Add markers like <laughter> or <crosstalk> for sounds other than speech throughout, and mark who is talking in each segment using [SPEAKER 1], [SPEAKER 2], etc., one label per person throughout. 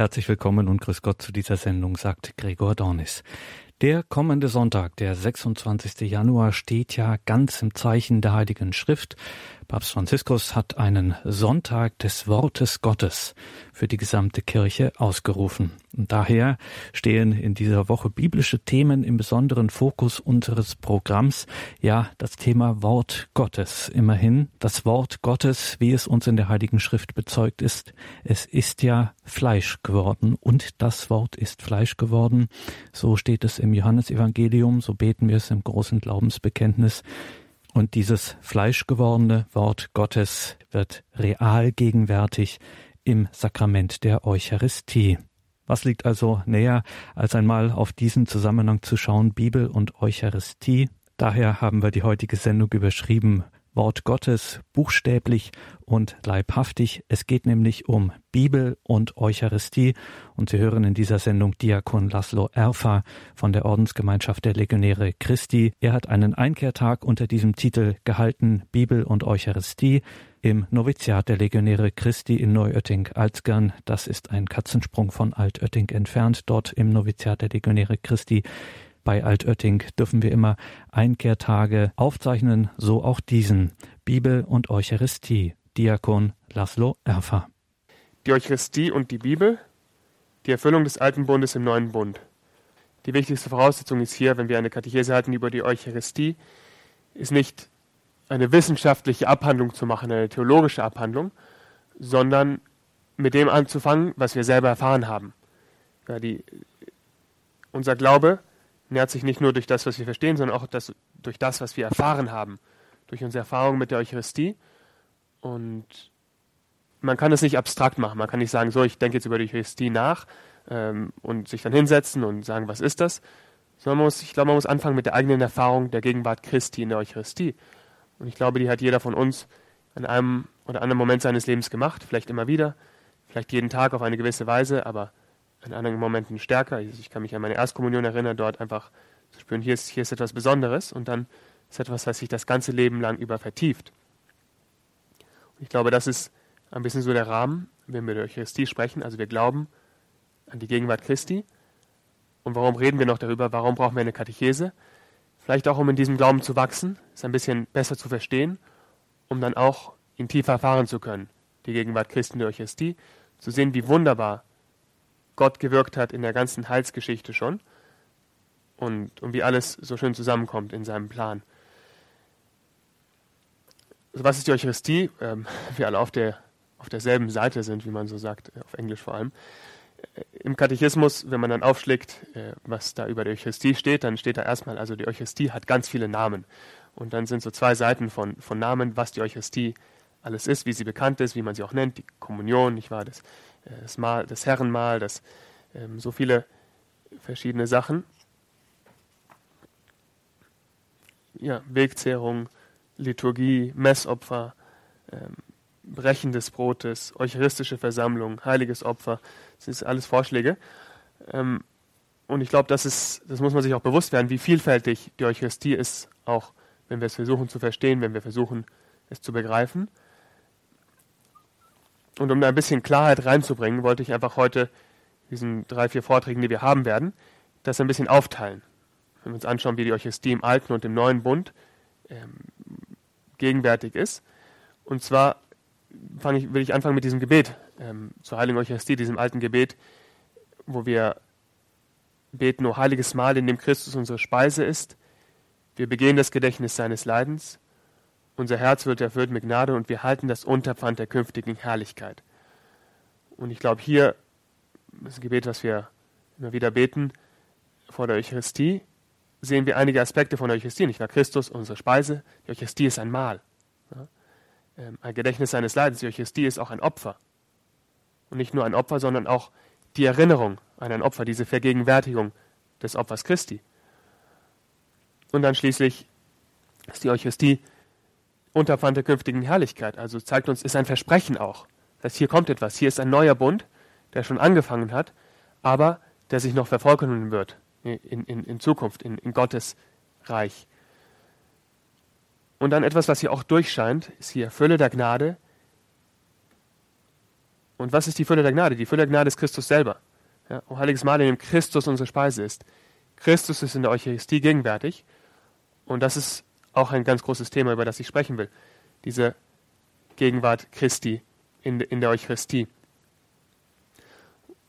[SPEAKER 1] Herzlich willkommen und grüß Gott zu dieser Sendung, sagt Gregor Dornis. Der kommende Sonntag, der 26. Januar, steht ja ganz im Zeichen der Heiligen Schrift. Papst Franziskus hat einen Sonntag des Wortes Gottes für die gesamte Kirche ausgerufen. Und daher stehen in dieser Woche biblische Themen im besonderen Fokus unseres Programms. Ja, das Thema Wort Gottes. Immerhin das Wort Gottes, wie es uns in der Heiligen Schrift bezeugt ist. Es ist ja Fleisch geworden und das Wort ist Fleisch geworden. So steht es im Johannesevangelium, so beten wir es im großen Glaubensbekenntnis. Und dieses fleischgewordene Wort Gottes wird real gegenwärtig im Sakrament der Eucharistie. Was liegt also näher, als einmal auf diesen Zusammenhang zu schauen, Bibel und Eucharistie? Daher haben wir die heutige Sendung überschrieben Wort Gottes buchstäblich und leibhaftig. Es geht nämlich um Bibel und Eucharistie und Sie hören in dieser Sendung Diakon Laszlo Erfa von der Ordensgemeinschaft der Legionäre Christi. Er hat einen Einkehrtag unter diesem Titel gehalten Bibel und Eucharistie im Noviziat der Legionäre Christi in Neuötting-Alzgern. Das ist ein Katzensprung von Altötting entfernt, dort im Noviziat der Legionäre Christi bei Altötting dürfen wir immer Einkehrtage aufzeichnen, so auch diesen. Bibel und Eucharistie. Diakon Laszlo Erfa.
[SPEAKER 2] Die Eucharistie und die Bibel, die Erfüllung des alten Bundes im neuen Bund. Die wichtigste Voraussetzung ist hier, wenn wir eine Katechese halten über die Eucharistie, ist nicht eine wissenschaftliche Abhandlung zu machen, eine theologische Abhandlung, sondern mit dem anzufangen, was wir selber erfahren haben. Ja, die, unser Glaube nährt sich nicht nur durch das, was wir verstehen, sondern auch das, durch das, was wir erfahren haben, durch unsere Erfahrung mit der Eucharistie. Und man kann es nicht abstrakt machen. Man kann nicht sagen, so, ich denke jetzt über die Eucharistie nach ähm, und sich dann hinsetzen und sagen, was ist das? Sondern man muss, ich glaube, man muss anfangen mit der eigenen Erfahrung der Gegenwart Christi in der Eucharistie. Und ich glaube, die hat jeder von uns an einem oder anderen Moment seines Lebens gemacht, vielleicht immer wieder, vielleicht jeden Tag auf eine gewisse Weise, aber in anderen Momenten stärker. Ich kann mich an meine Erstkommunion erinnern, dort einfach zu spüren, hier ist, hier ist etwas Besonderes und dann ist etwas, was sich das ganze Leben lang über vertieft. Und ich glaube, das ist ein bisschen so der Rahmen, wenn wir über Eucharistie sprechen. Also wir glauben an die Gegenwart Christi. Und warum reden wir noch darüber? Warum brauchen wir eine Katechese? Vielleicht auch, um in diesem Glauben zu wachsen, es ein bisschen besser zu verstehen, um dann auch ihn tiefer erfahren zu können. Die Gegenwart Christi in der Eucharistie, zu sehen, wie wunderbar Gott gewirkt hat in der ganzen Heilsgeschichte schon und, und wie alles so schön zusammenkommt in seinem Plan. Also was ist die Eucharistie? Ähm, <laughs> wir alle auf, der, auf derselben Seite sind, wie man so sagt, äh, auf Englisch vor allem. Äh, Im Katechismus, wenn man dann aufschlägt, äh, was da über die Eucharistie steht, dann steht da erstmal, also die Eucharistie hat ganz viele Namen. Und dann sind so zwei Seiten von, von Namen, was die Eucharistie alles ist, wie sie bekannt ist, wie man sie auch nennt, die Kommunion, nicht wahr, das das, Mahl, das Herrenmahl, das, ähm, so viele verschiedene Sachen. Ja, Wegzehrung, Liturgie, Messopfer, ähm, Brechen des Brotes, eucharistische Versammlung, heiliges Opfer, das sind alles Vorschläge. Ähm, und ich glaube, das, das muss man sich auch bewusst werden, wie vielfältig die Eucharistie ist, auch wenn wir es versuchen zu verstehen, wenn wir versuchen, es zu begreifen. Und um da ein bisschen Klarheit reinzubringen, wollte ich einfach heute diesen drei, vier Vorträgen, die wir haben werden, das ein bisschen aufteilen. Wenn wir uns anschauen, wie die Eucharistie im Alten und im Neuen Bund ähm, gegenwärtig ist. Und zwar ich, will ich anfangen mit diesem Gebet ähm, zur Heiligen Eucharistie, diesem alten Gebet, wo wir beten, o heiliges Mahl, in dem Christus unsere Speise ist. Wir begehen das Gedächtnis seines Leidens unser Herz wird erfüllt mit Gnade und wir halten das Unterpfand der künftigen Herrlichkeit. Und ich glaube, hier, das ist ein Gebet, was wir immer wieder beten, vor der Eucharistie, sehen wir einige Aspekte von der Eucharistie. Nicht wahr? Christus, unsere Speise. Die Eucharistie ist ein Mahl. Ja? Ähm, ein Gedächtnis seines Leidens. Die Eucharistie ist auch ein Opfer. Und nicht nur ein Opfer, sondern auch die Erinnerung an ein Opfer, diese Vergegenwärtigung des Opfers Christi. Und dann schließlich ist die Eucharistie Unterpfand der künftigen Herrlichkeit. Also zeigt uns, ist ein Versprechen auch. Das heißt, hier kommt etwas. Hier ist ein neuer Bund, der schon angefangen hat, aber der sich noch vervollkommnen wird in, in, in Zukunft, in, in Gottes Reich. Und dann etwas, was hier auch durchscheint, ist hier Fülle der Gnade Und was ist die Fülle der Gnade? Die Fülle der Gnade ist Christus selber. Ja, o heiliges Mahl, in dem Christus unsere Speise ist. Christus ist in der Eucharistie gegenwärtig. Und das ist auch ein ganz großes Thema, über das ich sprechen will. Diese Gegenwart Christi in, in der Eucharistie.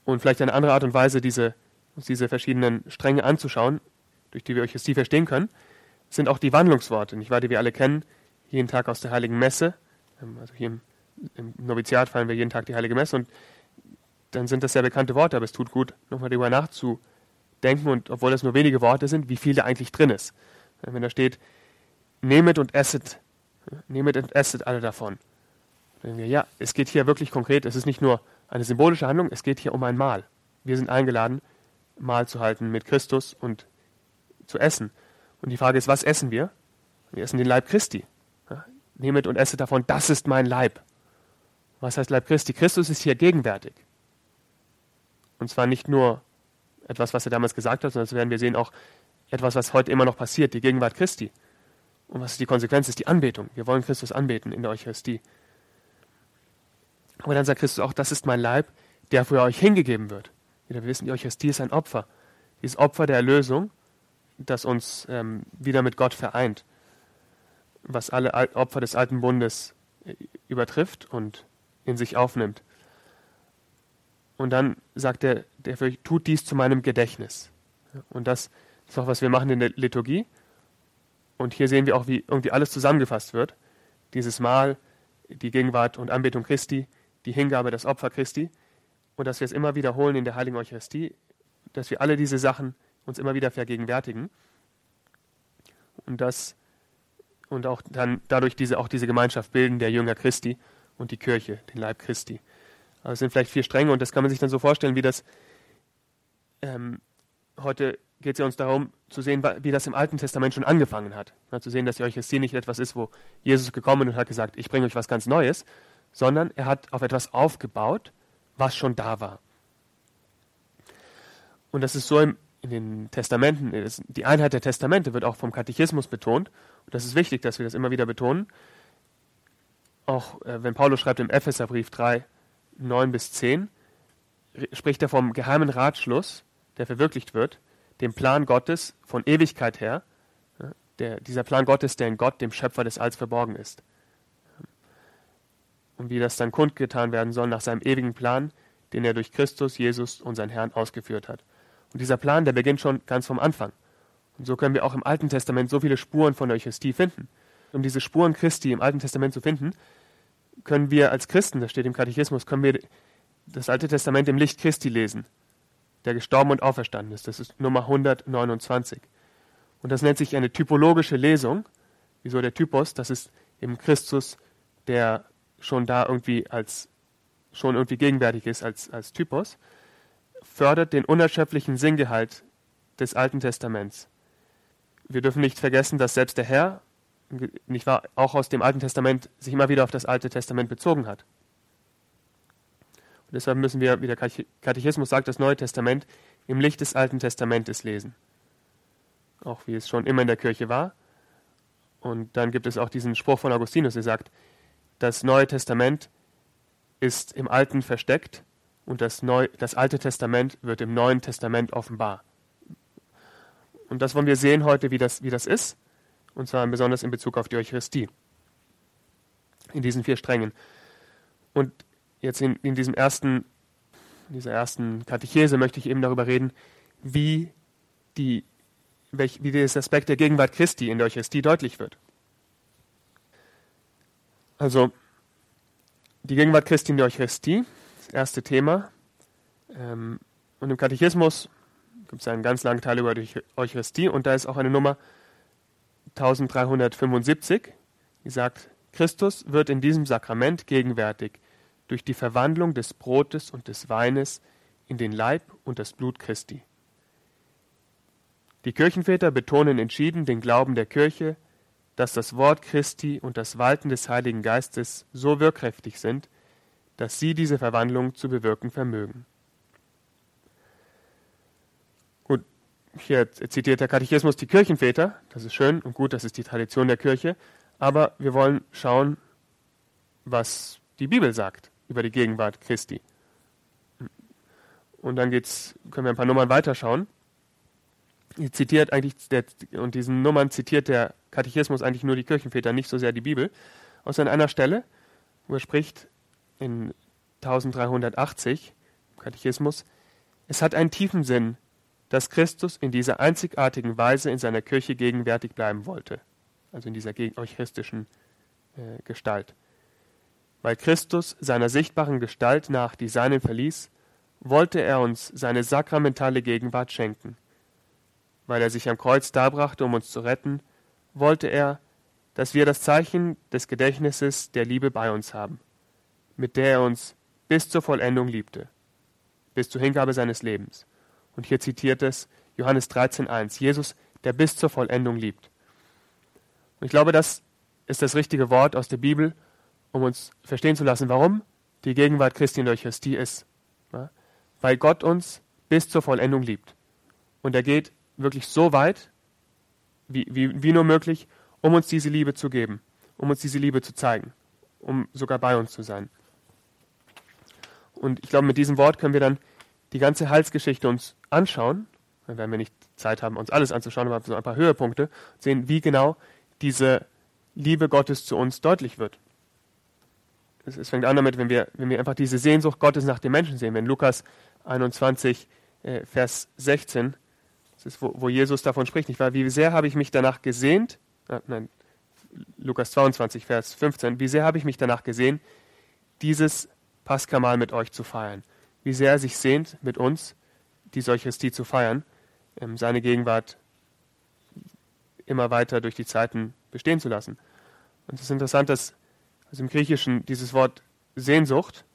[SPEAKER 2] Und vielleicht eine andere Art und Weise, diese, diese verschiedenen Stränge anzuschauen, durch die wir Eucharistie verstehen können, sind auch die Wandlungsworte, nicht wahr, die wir alle kennen, jeden Tag aus der Heiligen Messe. Ähm, also hier im, im Noviziat feiern wir jeden Tag die Heilige Messe und dann sind das sehr bekannte Worte, aber es tut gut, nochmal darüber nachzudenken und obwohl das nur wenige Worte sind, wie viel da eigentlich drin ist. Wenn da steht, nehmet und esset, nehmet und esset alle davon. Dann wir, ja, es geht hier wirklich konkret, es ist nicht nur eine symbolische Handlung, es geht hier um ein Mahl. Wir sind eingeladen, Mahl zu halten mit Christus und zu essen. Und die Frage ist, was essen wir? Wir essen den Leib Christi. Nehmet und esset davon, das ist mein Leib. Was heißt Leib Christi? Christus ist hier gegenwärtig. Und zwar nicht nur etwas, was er damals gesagt hat, sondern das werden wir sehen auch etwas, was heute immer noch passiert, die Gegenwart Christi. Und was ist die Konsequenz? Ist die Anbetung. Wir wollen Christus anbeten in der Eucharistie. Aber dann sagt Christus auch, das ist mein Leib, der für euch hingegeben wird. Wir wissen, die Eucharistie ist ein Opfer. Dieses Opfer der Erlösung, das uns ähm, wieder mit Gott vereint, was alle Opfer des alten Bundes äh, übertrifft und in sich aufnimmt. Und dann sagt er, der tut dies zu meinem Gedächtnis. Und das ist auch, was wir machen in der Liturgie. Und hier sehen wir auch, wie irgendwie alles zusammengefasst wird. Dieses Mal, die Gegenwart und Anbetung Christi, die Hingabe, das Opfer Christi und dass wir es immer wiederholen in der Heiligen Eucharistie, dass wir alle diese Sachen uns immer wieder vergegenwärtigen und das und auch dann dadurch diese, auch diese Gemeinschaft bilden der Jünger Christi und die Kirche, den Leib Christi. Also es sind vielleicht vier Stränge und das kann man sich dann so vorstellen, wie das ähm, heute geht es ja uns darum zu sehen, wie das im Alten Testament schon angefangen hat. Ja, zu sehen, dass die Eucharistie nicht etwas ist, wo Jesus gekommen und hat gesagt, ich bringe euch was ganz Neues, sondern er hat auf etwas aufgebaut, was schon da war. Und das ist so im, in den Testamenten, die Einheit der Testamente wird auch vom Katechismus betont. Und das ist wichtig, dass wir das immer wieder betonen. Auch äh, wenn Paulus schreibt im Epheserbrief 3, 9 bis 10, spricht er vom geheimen Ratschluss, der verwirklicht wird, dem Plan Gottes von Ewigkeit her, der, dieser Plan Gottes, der in Gott, dem Schöpfer des Alls, verborgen ist und wie das dann kundgetan werden soll nach seinem ewigen Plan, den er durch Christus, Jesus, unseren Herrn, ausgeführt hat. Und dieser Plan, der beginnt schon ganz vom Anfang. Und so können wir auch im Alten Testament so viele Spuren von der Eucharistie finden. Um diese Spuren Christi im Alten Testament zu finden, können wir als Christen, das steht im Katechismus, können wir das Alte Testament im Licht Christi lesen, der gestorben und auferstanden ist. Das ist Nummer 129. Und das nennt sich eine typologische Lesung. Wieso der Typos? Das ist eben Christus, der schon da irgendwie als schon irgendwie gegenwärtig ist als, als Typos, fördert den unerschöpflichen Sinngehalt des Alten Testaments. Wir dürfen nicht vergessen, dass selbst der Herr, nicht wahr, auch aus dem Alten Testament sich immer wieder auf das Alte Testament bezogen hat. Deshalb müssen wir, wie der Katechismus sagt, das Neue Testament im Licht des Alten Testamentes lesen. Auch wie es schon immer in der Kirche war. Und dann gibt es auch diesen Spruch von Augustinus, der sagt, das Neue Testament ist im Alten versteckt und das, Neu das Alte Testament wird im Neuen Testament offenbar. Und das wollen wir sehen heute, wie das, wie das ist, und zwar besonders in Bezug auf die Eucharistie. In diesen vier Strängen. Und jetzt in, in diesem ersten, in dieser ersten Katechese möchte ich eben darüber reden, wie, die, welch, wie dieser Aspekt der Gegenwart Christi in der Eucharistie deutlich wird. Also, die Gegenwart Christi in der Eucharistie, das erste Thema. Ähm, und im Katechismus gibt es einen ganz langen Teil über die Eucharistie und da ist auch eine Nummer 1375, die sagt, Christus wird in diesem Sakrament gegenwärtig durch die Verwandlung des Brotes und des Weines in den Leib und das Blut Christi. Die Kirchenväter betonen entschieden den Glauben der Kirche, dass das Wort Christi und das Walten des Heiligen Geistes so wirkkräftig sind, dass sie diese Verwandlung zu bewirken vermögen. Gut, hier zitiert der Katechismus die Kirchenväter, das ist schön und gut, das ist die Tradition der Kirche, aber wir wollen schauen, was die Bibel sagt. Über die Gegenwart Christi. Und dann geht's, können wir ein paar Nummern weiterschauen. Hier zitiert eigentlich, der, und diesen Nummern zitiert der Katechismus eigentlich nur die Kirchenväter, nicht so sehr die Bibel. Außer an einer Stelle, wo er spricht, in 1380, im Katechismus, es hat einen tiefen Sinn, dass Christus in dieser einzigartigen Weise in seiner Kirche gegenwärtig bleiben wollte. Also in dieser eucharistischen äh, Gestalt. Weil Christus seiner sichtbaren Gestalt nach die Seinen verließ, wollte er uns seine sakramentale Gegenwart schenken. Weil er sich am Kreuz darbrachte, um uns zu retten, wollte er, dass wir das Zeichen des Gedächtnisses der Liebe bei uns haben, mit der er uns bis zur Vollendung liebte, bis zur Hingabe seines Lebens. Und hier zitiert es Johannes 13.1, Jesus, der bis zur Vollendung liebt. Und ich glaube, das ist das richtige Wort aus der Bibel, um uns verstehen zu lassen, warum die Gegenwart Christi in der Eucharistie ist. Ja? Weil Gott uns bis zur Vollendung liebt. Und er geht wirklich so weit, wie, wie, wie nur möglich, um uns diese Liebe zu geben, um uns diese Liebe zu zeigen, um sogar bei uns zu sein. Und ich glaube, mit diesem Wort können wir dann die ganze Heilsgeschichte uns anschauen. Dann werden wir nicht Zeit haben, uns alles anzuschauen, aber so ein paar Höhepunkte, sehen, wie genau diese Liebe Gottes zu uns deutlich wird. Es, fängt an damit, wenn wir, wenn wir einfach diese Sehnsucht Gottes nach dem Menschen sehen. Wenn Lukas 21, äh, Vers 16 das ist, wo, wo Jesus davon spricht, nicht wahr? Wie sehr habe ich mich danach gesehnt, äh, nein, Lukas 22, Vers 15, wie sehr habe ich mich danach gesehen, dieses Paskamal mit euch zu feiern. Wie sehr er sich sehnt, mit uns die Eucharistie zu feiern, ähm, seine Gegenwart immer weiter durch die Zeiten bestehen zu lassen. Und es ist interessant, dass also im Griechischen dieses Wort Sehnsucht,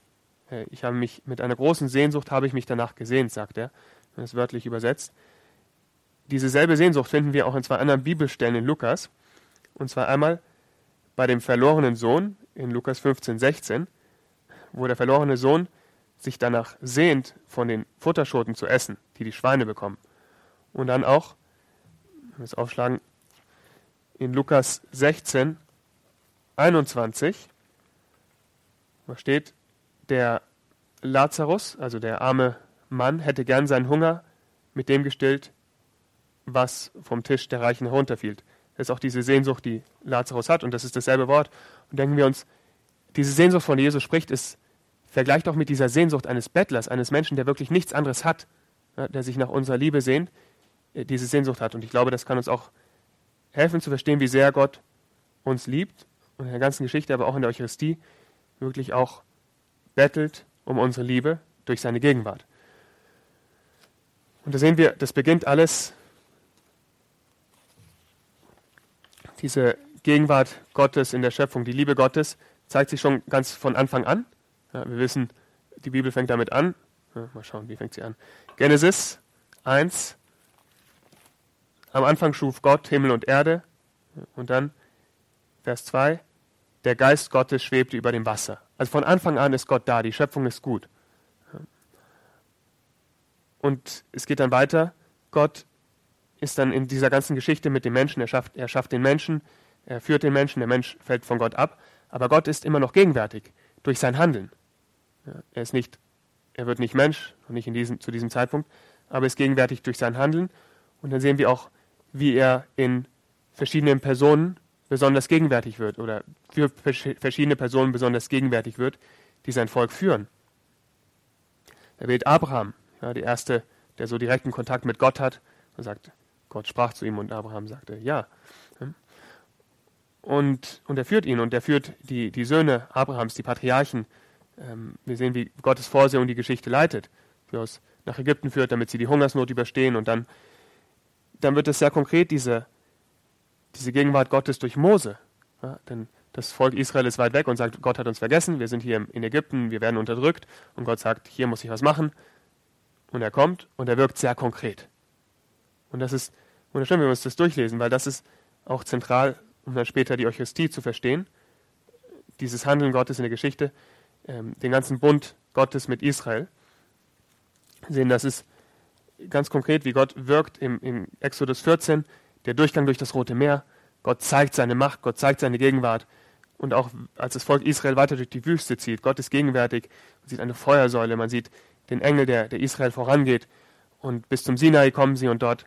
[SPEAKER 2] äh, ich habe mich mit einer großen Sehnsucht habe ich mich danach gesehnt, sagt er, wenn es wörtlich übersetzt, diese selbe Sehnsucht finden wir auch in zwei anderen Bibelstellen in Lukas. Und zwar einmal bei dem verlorenen Sohn in Lukas 15, 16, wo der verlorene Sohn sich danach sehnt, von den Futterschoten zu essen, die die Schweine bekommen. Und dann auch, wenn wir es aufschlagen, in Lukas 16, 21, wo steht, der Lazarus, also der arme Mann, hätte gern seinen Hunger mit dem gestillt, was vom Tisch der Reichen herunterfiel. Das ist auch diese Sehnsucht, die Lazarus hat, und das ist dasselbe Wort. Und denken wir uns, diese Sehnsucht, von der Jesus spricht, ist vergleicht auch mit dieser Sehnsucht eines Bettlers, eines Menschen, der wirklich nichts anderes hat, der sich nach unserer Liebe sehnt, äh, diese Sehnsucht hat. Und ich glaube, das kann uns auch helfen zu verstehen, wie sehr Gott uns liebt und in der ganzen Geschichte, aber auch in der Eucharistie wirklich auch bettelt um unsere Liebe durch seine Gegenwart. Und da sehen wir, das beginnt alles diese Gegenwart Gottes in der Schöpfung, die Liebe Gottes, zeigt sich schon ganz von Anfang an. Ja, wir wissen, die Bibel fängt damit an. Ja, mal schauen, wie fängt sie an? Genesis 1. Am Anfang schuf Gott Himmel und Erde. Und dann Vers 2. Der Geist Gottes schwebte über dem Wasser. Also von Anfang an ist Gott da, die Schöpfung ist gut. Und es geht dann weiter. Gott ist dann in dieser ganzen Geschichte mit dem Menschen, er schafft, er schafft den Menschen, er führt den Menschen, der Mensch fällt von Gott ab, aber Gott ist immer noch gegenwärtig durch sein Handeln. Er ist nicht, er wird nicht Mensch, noch nicht in diesem, zu diesem Zeitpunkt, aber ist gegenwärtig durch sein Handeln. Und dann sehen wir auch, wie er in verschiedenen Personen besonders gegenwärtig wird oder für verschiedene Personen besonders gegenwärtig wird, die sein Volk führen. Er wählt Abraham, ja, der erste, der so direkten Kontakt mit Gott hat und sagt, Gott sprach zu ihm und Abraham sagte, ja. Und, und er führt ihn und er führt die, die Söhne Abrahams, die Patriarchen. Ähm, wir sehen, wie Gottes Vorsehung die Geschichte leitet. Wie er uns nach Ägypten führt, damit sie die Hungersnot überstehen. Und dann, dann wird es sehr konkret, diese, diese Gegenwart Gottes durch Mose. Ja, denn das Volk Israel ist weit weg und sagt, Gott hat uns vergessen, wir sind hier in Ägypten, wir werden unterdrückt. Und Gott sagt, hier muss ich was machen. Und er kommt und er wirkt sehr konkret. Und das ist wunderschön, wenn wir uns das durchlesen, weil das ist auch zentral, um dann später die Eucharistie zu verstehen. Dieses Handeln Gottes in der Geschichte, ähm, den ganzen Bund Gottes mit Israel. Sehen, das ist ganz konkret, wie Gott wirkt im, im Exodus 14, der Durchgang durch das Rote Meer. Gott zeigt seine Macht, Gott zeigt seine Gegenwart Und auch als das Volk Israel weiter durch die Wüste zieht, Gott ist gegenwärtig, man sieht eine Feuersäule, man sieht den Engel, der, der Israel vorangeht. Und bis zum Sinai kommen sie und dort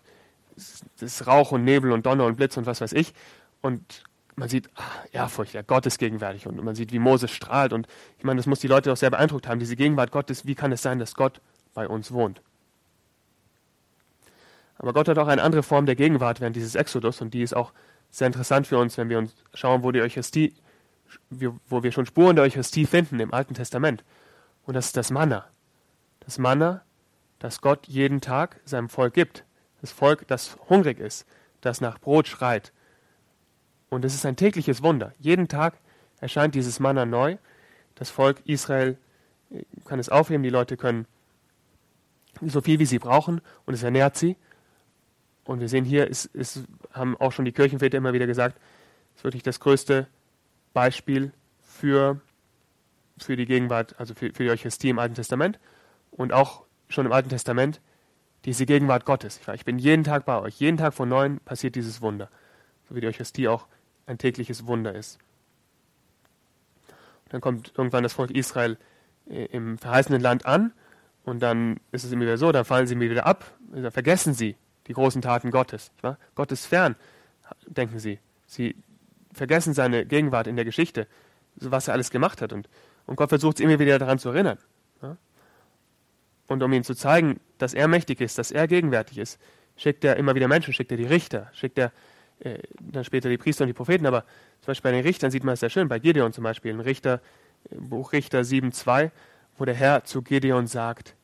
[SPEAKER 2] ist Rauch und Nebel und Donner und Blitz und was weiß ich. Und man sieht ach, Ehrfurcht, ja, Gott ist gegenwärtig und man sieht, wie Moses strahlt. Und ich meine, das muss die Leute auch sehr beeindruckt haben, diese Gegenwart Gottes. Wie kann es sein, dass Gott bei uns wohnt? Aber Gott hat auch eine andere Form der Gegenwart während dieses Exodus und die ist auch sehr interessant für uns, wenn wir uns schauen, wo die Eucharistie, wo wir schon Spuren der Eucharistie finden im Alten Testament. Und das ist das Manna. Das Manna, das Gott jeden Tag seinem Volk gibt. Das Volk, das hungrig ist, das nach Brot schreit. Und es ist ein tägliches Wunder. Jeden Tag erscheint dieses Manna neu. Das Volk Israel äh, kann es aufheben, die Leute können so viel wie sie brauchen und es ernährt sie. Und wir sehen hier, es, es haben auch schon die Kirchenväter immer wieder gesagt, es ist wirklich das größte Beispiel für, für die Gegenwart, also für, für die Eucharistie im Alten Testament und auch schon im Alten Testament diese Gegenwart Gottes. Ich bin jeden Tag bei euch. Jeden Tag von neuem passiert dieses Wunder. So wie die Eucharistie auch ein tägliches Wunder ist. Und dann kommt irgendwann das Volk Israel äh, im verheißenen Land an und dann ist es immer wieder so, dann fallen sie mir wieder ab, dann vergessen sie die großen Taten Gottes. Gott ist fern, denken sie. Sie vergessen seine Gegenwart in der Geschichte, was er alles gemacht hat. Und, und Gott versucht sie immer wieder daran zu erinnern. Und um ihnen zu zeigen, dass er mächtig ist, dass er gegenwärtig ist, schickt er immer wieder Menschen, schickt er die Richter, schickt er äh, dann später die Priester und die Propheten. Aber zum Beispiel bei den Richtern sieht man es sehr schön, bei Gideon zum Beispiel, im Richter, Buch Richter 7,2, wo der Herr zu Gideon sagt,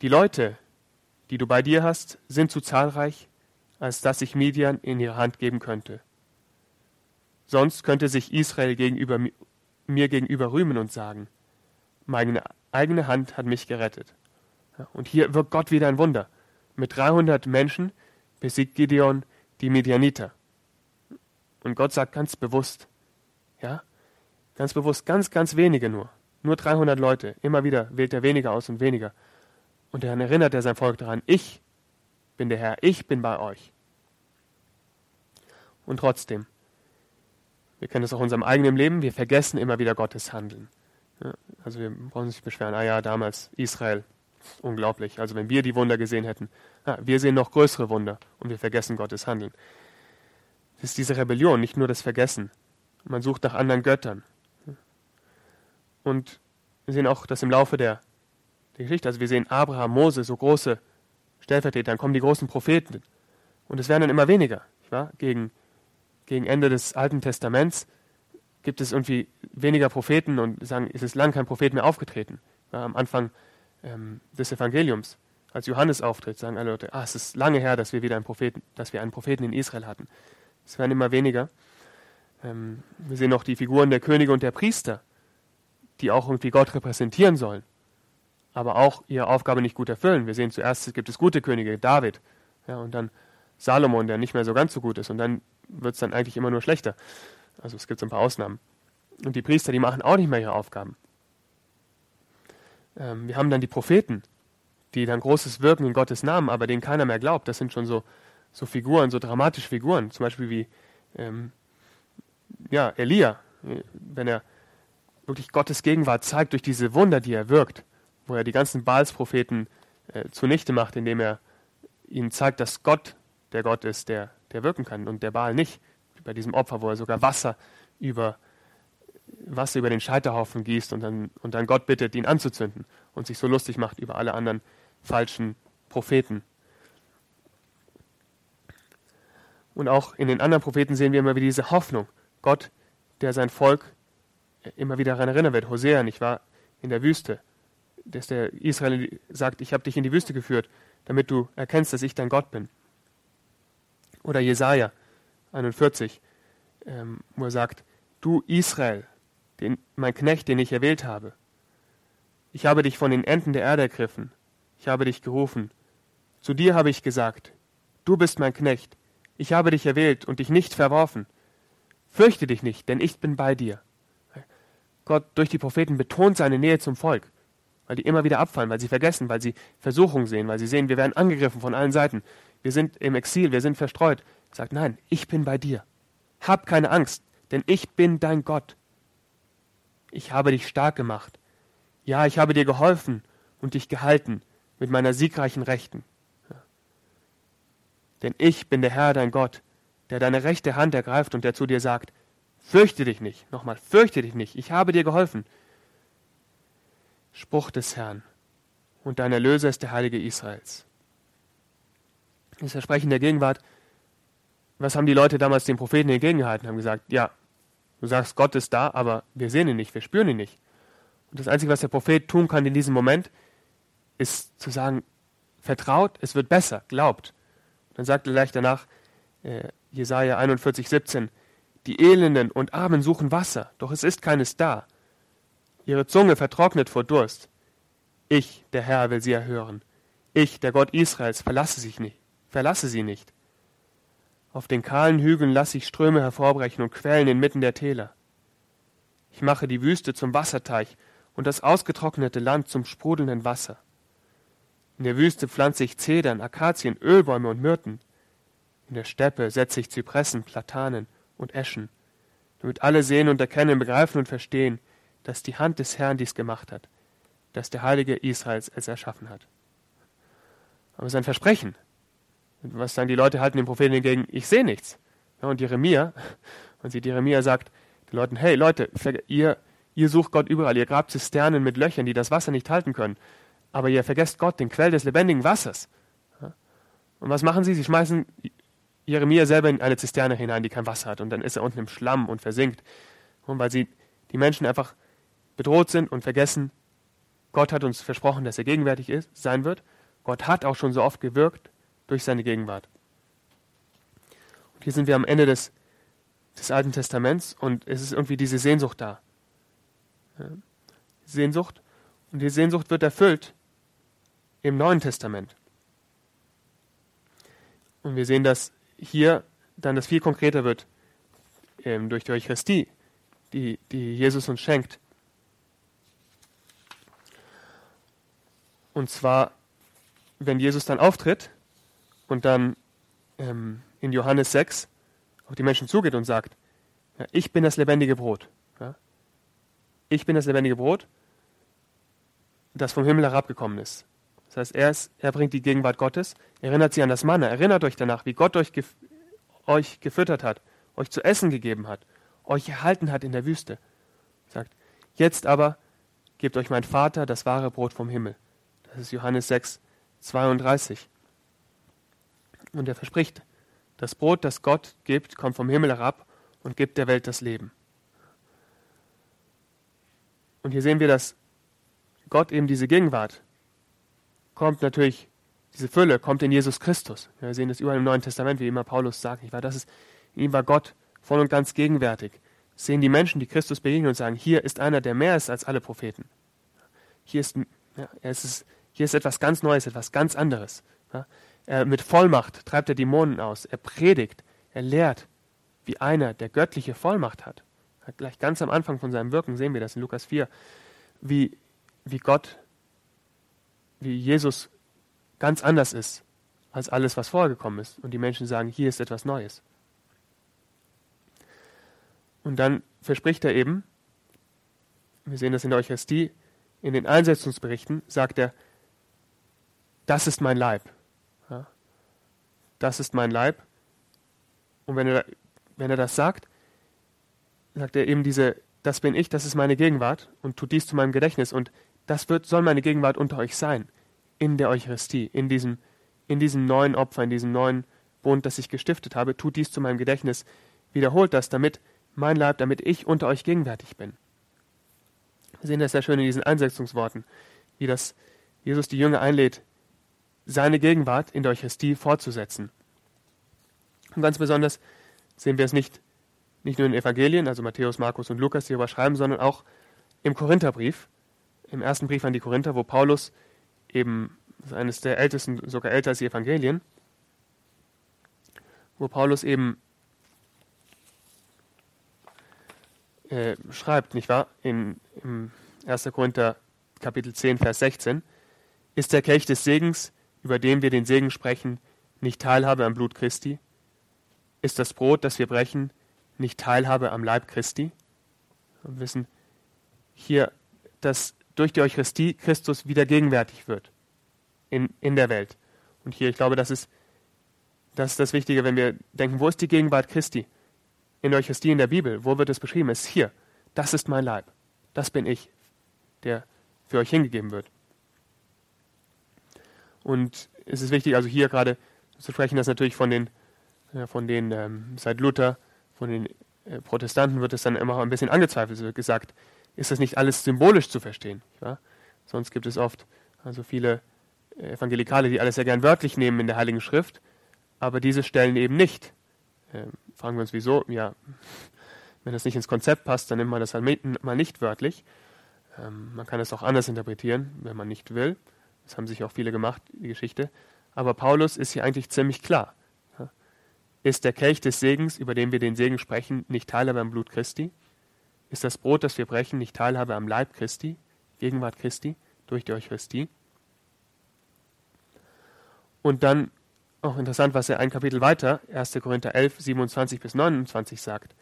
[SPEAKER 2] die Leute, die du bei dir hast, sind zu zahlreich, als dass ich Midian in ihre Hand geben könnte. Sonst könnte sich Israel gegenüber, mir gegenüber rühmen und sagen, meine eigene Hand hat mich gerettet. Und hier wirkt Gott wieder ein Wunder. Mit 300 Menschen besiegt Gideon die Medianiter. Und Gott sagt ganz bewusst, ja, ganz bewusst, ganz, ganz wenige nur. Nur 300 Leute. Immer wieder wählt er weniger aus und weniger. Und dann erinnert er sein Volk daran, ich bin der Herr, ich bin bei euch. Und trotzdem, wir kennen es auch in unserem eigenen Leben, wir vergessen immer wieder Gottes Handeln. Also wir brauchen uns nicht beschweren, ah ja, damals Israel, unglaublich. Also wenn wir die Wunder gesehen hätten, ja, wir sehen noch größere Wunder und wir vergessen Gottes Handeln. Es ist diese Rebellion, nicht nur das Vergessen. Man sucht nach anderen Göttern. Und wir sehen auch das im Laufe der, der Geschichte. Also wir sehen Abraham, Mose, so große Stellvertreter, dann kommen die großen Propheten. Und es werden dann immer weniger. Gegen, gegen Ende des Alten Testaments gibt es irgendwie weniger Propheten und sagen, es ist lang kein Prophet mehr aufgetreten. Ja, am Anfang ähm, des Evangeliums, als Johannes auftritt, sagen alle Leute, ah, es ist lange her, dass wir wieder einen Propheten, dass wir einen Propheten in Israel hatten. Es werden immer weniger. Ähm, wir sehen auch die Figuren der Könige und der Priester, die auch irgendwie Gott repräsentieren sollen, aber auch ihre Aufgabe nicht gut erfüllen. Wir sehen zuerst gibt es gute Könige, David, ja, und dann Salomon, der nicht mehr so ganz so gut ist, und dann wird es dann eigentlich immer nur schlechter. Also es gibt so ein paar Ausnahmen. Und die Priester, die machen auch nicht mehr ihre Aufgaben. Ähm, wir haben dann die Propheten, die dann großes wirken in Gottes Namen, aber denen keiner mehr glaubt. Das sind schon so, so Figuren, so dramatische Figuren. Zum Beispiel wie ähm, ja, Elia, wenn er wirklich Gottes Gegenwart zeigt durch diese Wunder, die er wirkt, wo er die ganzen Baalspropheten äh, zunichte macht, indem er ihnen zeigt, dass Gott der Gott ist, der, der wirken kann und der Baal nicht bei diesem Opfer, wo er sogar Wasser über, Wasser über den Scheiterhaufen gießt und dann, und dann Gott bittet, ihn anzuzünden und sich so lustig macht über alle anderen falschen Propheten. Und auch in den anderen Propheten sehen wir immer wieder diese Hoffnung. Gott, der sein Volk immer wieder daran erinnern wird. Hosea, nicht wahr? In der Wüste. Dass der Israel sagt, ich habe dich in die Wüste geführt, damit du erkennst, dass ich dein Gott bin. Oder Jesaja, 41, ähm, wo er sagt, du Israel, den, mein Knecht, den ich erwählt habe, ich habe dich von den Enden der Erde ergriffen, ich habe dich gerufen, zu dir habe ich gesagt, du bist mein Knecht, ich habe dich erwählt und dich nicht verworfen. Fürchte dich nicht, denn ich bin bei dir. Gott durch die Propheten betont seine Nähe zum Volk, weil die immer wieder abfallen, weil sie vergessen, weil sie Versuchung sehen, weil sie sehen, wir werden angegriffen von allen Seiten. Wir sind im Exil, wir sind verstreut sagt, nein, ich bin bei dir. Hab keine Angst, denn ich bin dein Gott. Ich habe dich stark gemacht. Ja, ich habe dir geholfen und dich gehalten mit meiner siegreichen Rechten. Denn ich bin der Herr, dein Gott, der deine rechte Hand ergreift und der zu dir sagt, fürchte dich nicht, nochmal, fürchte dich nicht, ich habe dir geholfen. Spruch des Herrn, und dein Erlöser ist der Heilige Israels. Das Versprechen der Gegenwart, was haben die Leute damals den Propheten entgegengehalten? Haben gesagt, ja, du sagst, Gott ist da, aber wir sehen ihn nicht, wir spüren ihn nicht. Und das Einzige, was der Prophet tun kann in diesem Moment, ist zu sagen, vertraut, es wird besser, glaubt. Dann sagt er gleich danach, äh, Jesaja 41, 17, die Elenden und Armen suchen Wasser, doch es ist keines da. Ihre Zunge vertrocknet vor Durst. Ich, der Herr, will sie erhören. Ich, der Gott Israels, verlasse, sich nicht, verlasse sie nicht. Auf den kahlen Hügeln lasse ich Ströme hervorbrechen und Quellen inmitten der Täler. Ich mache die Wüste zum Wasserteich und das ausgetrocknete Land zum sprudelnden Wasser. In der Wüste pflanze ich Zedern, Akazien, Ölbäume und Myrten. In der Steppe setze ich Zypressen, Platanen und Eschen, damit alle sehen und erkennen, begreifen und verstehen, dass die Hand des Herrn dies gemacht hat, dass der Heilige Israels es erschaffen hat. Aber es ist ein Versprechen. Was sagen die Leute, halten den Propheten entgegen, ich sehe nichts. Ja, und Jeremia, <laughs> und sie Jeremia sagt den Leuten, hey Leute, ihr, ihr sucht Gott überall, ihr grabt Zisternen mit Löchern, die das Wasser nicht halten können, aber ihr vergesst Gott, den Quell des lebendigen Wassers. Ja? Und was machen sie? Sie schmeißen Jeremia selber in eine Zisterne hinein, die kein Wasser hat. Und dann ist er unten im Schlamm und versinkt. Und weil sie, die Menschen einfach bedroht sind und vergessen, Gott hat uns versprochen, dass er gegenwärtig ist, sein wird. Gott hat auch schon so oft gewirkt durch seine Gegenwart. Und hier sind wir am Ende des, des Alten Testaments und es ist irgendwie diese Sehnsucht da. Sehnsucht. Und die Sehnsucht wird erfüllt im Neuen Testament. Und wir sehen das hier dann das viel konkreter wird ähm, durch die Eucharistie, die, die Jesus uns schenkt. Und zwar, wenn Jesus dann auftritt und dann ähm, in Johannes 6 auf die Menschen zugeht und sagt, ja, ich bin das lebendige Brot. Ja? Ich bin das lebendige Brot, das vom Himmel herabgekommen ist. Das heißt, er, ist, er bringt die Gegenwart Gottes, erinnert sie an das Manna, erinnert euch danach, wie Gott euch, gef euch gefüttert hat, euch zu essen gegeben hat, euch erhalten hat in der Wüste. Sagt, jetzt aber gebt euch mein Vater das wahre Brot vom Himmel. Das ist Johannes 6, 32. Und er verspricht, das Brot, das Gott gibt, kommt vom Himmel herab und gibt der Welt das Leben. Und hier sehen wir, dass Gott eben diese Gegenwart kommt natürlich diese Fülle, kommt in Jesus Christus. wir sehen das überall im Neuen Testament, wie immer Paulus sagt. Nicht wahr? Das ist, in ihm war Gott voll und ganz gegenwärtig. sehen die Menschen, die Christus begegnen und sagen, hier ist einer, der mehr ist als alle Propheten. Hier ist, ja, ist, hier ist etwas ganz Neues, etwas ganz anderes. Ja? Mit Vollmacht treibt er Dämonen aus. Er predigt, er lehrt, wie einer, der göttliche Vollmacht hat. Gleich ganz am Anfang von seinem Wirken sehen wir das in Lukas 4, wie, wie Gott wie Jesus ganz anders ist als alles, was vorgekommen ist. Und die Menschen sagen, hier ist etwas Neues. Und dann verspricht er eben, wir sehen das in der Eucharistie, in den Einsetzungsberichten sagt er, das ist mein Leib. Ja, das ist mein Leib. Und wenn er, wenn er das sagt, sagt er eben diese, das bin ich, das ist meine Gegenwart und tut dies zu meinem Gedächtnis. Und das wird, soll meine Gegenwart unter euch sein, in der Eucharistie, in diesem, in diesem neuen Opfer, in diesem neuen Bund, das ich gestiftet habe. Tut dies zu meinem Gedächtnis, wiederholt das, damit mein Leib, damit ich unter euch gegenwärtig bin. Wir sehen das sehr schön in diesen Einsetzungsworten, wie das Jesus die Jünger einlädt, seine Gegenwart in der Eucharistie fortzusetzen. Und ganz besonders sehen wir es nicht, nicht nur in den Evangelien, also Matthäus, Markus und Lukas, die überschreiben, sondern auch im Korintherbrief, im ersten Brief an die Korinther, wo Paulus eben eines der ältesten, sogar älter als die Evangelien, wo Paulus eben äh, schreibt, nicht wahr, in, im 1. Korinther Kapitel 10, Vers 16, ist der Kelch des Segens, über den wir den Segen sprechen, nicht Teilhabe am Blut Christi? Ist das Brot, das wir brechen, nicht teilhabe am Leib Christi. Wir wissen hier, dass durch die Eucharistie Christus wieder gegenwärtig wird in, in der Welt. Und hier, ich glaube, das ist, das ist das Wichtige, wenn wir denken, wo ist die Gegenwart Christi? In der Eucharistie in der Bibel, wo wird es beschrieben? Es ist hier. Das ist mein Leib. Das bin ich, der für euch hingegeben wird. Und es ist wichtig, also hier gerade zu sprechen, dass natürlich von den, ja, von den ähm, seit Luther, von den äh, Protestanten wird es dann immer ein bisschen angezweifelt. Wird gesagt, ist das nicht alles symbolisch zu verstehen? Ja? Sonst gibt es oft also viele Evangelikale, die alles sehr gern wörtlich nehmen in der Heiligen Schrift, aber diese Stellen eben nicht. Ähm, fragen wir uns, wieso? Ja, wenn das nicht ins Konzept passt, dann nimmt man das halt mal nicht wörtlich. Ähm, man kann es auch anders interpretieren, wenn man nicht will. Das haben sich auch viele gemacht, die Geschichte. Aber Paulus ist hier eigentlich ziemlich klar. Ist der Kelch des Segens, über den wir den Segen sprechen, nicht Teilhabe am Blut Christi? Ist das Brot, das wir brechen, nicht Teilhabe am Leib Christi, Gegenwart Christi, durch die Eucharistie? Und dann auch interessant, was er ein Kapitel weiter, 1. Korinther 11, 27 bis 29 sagt.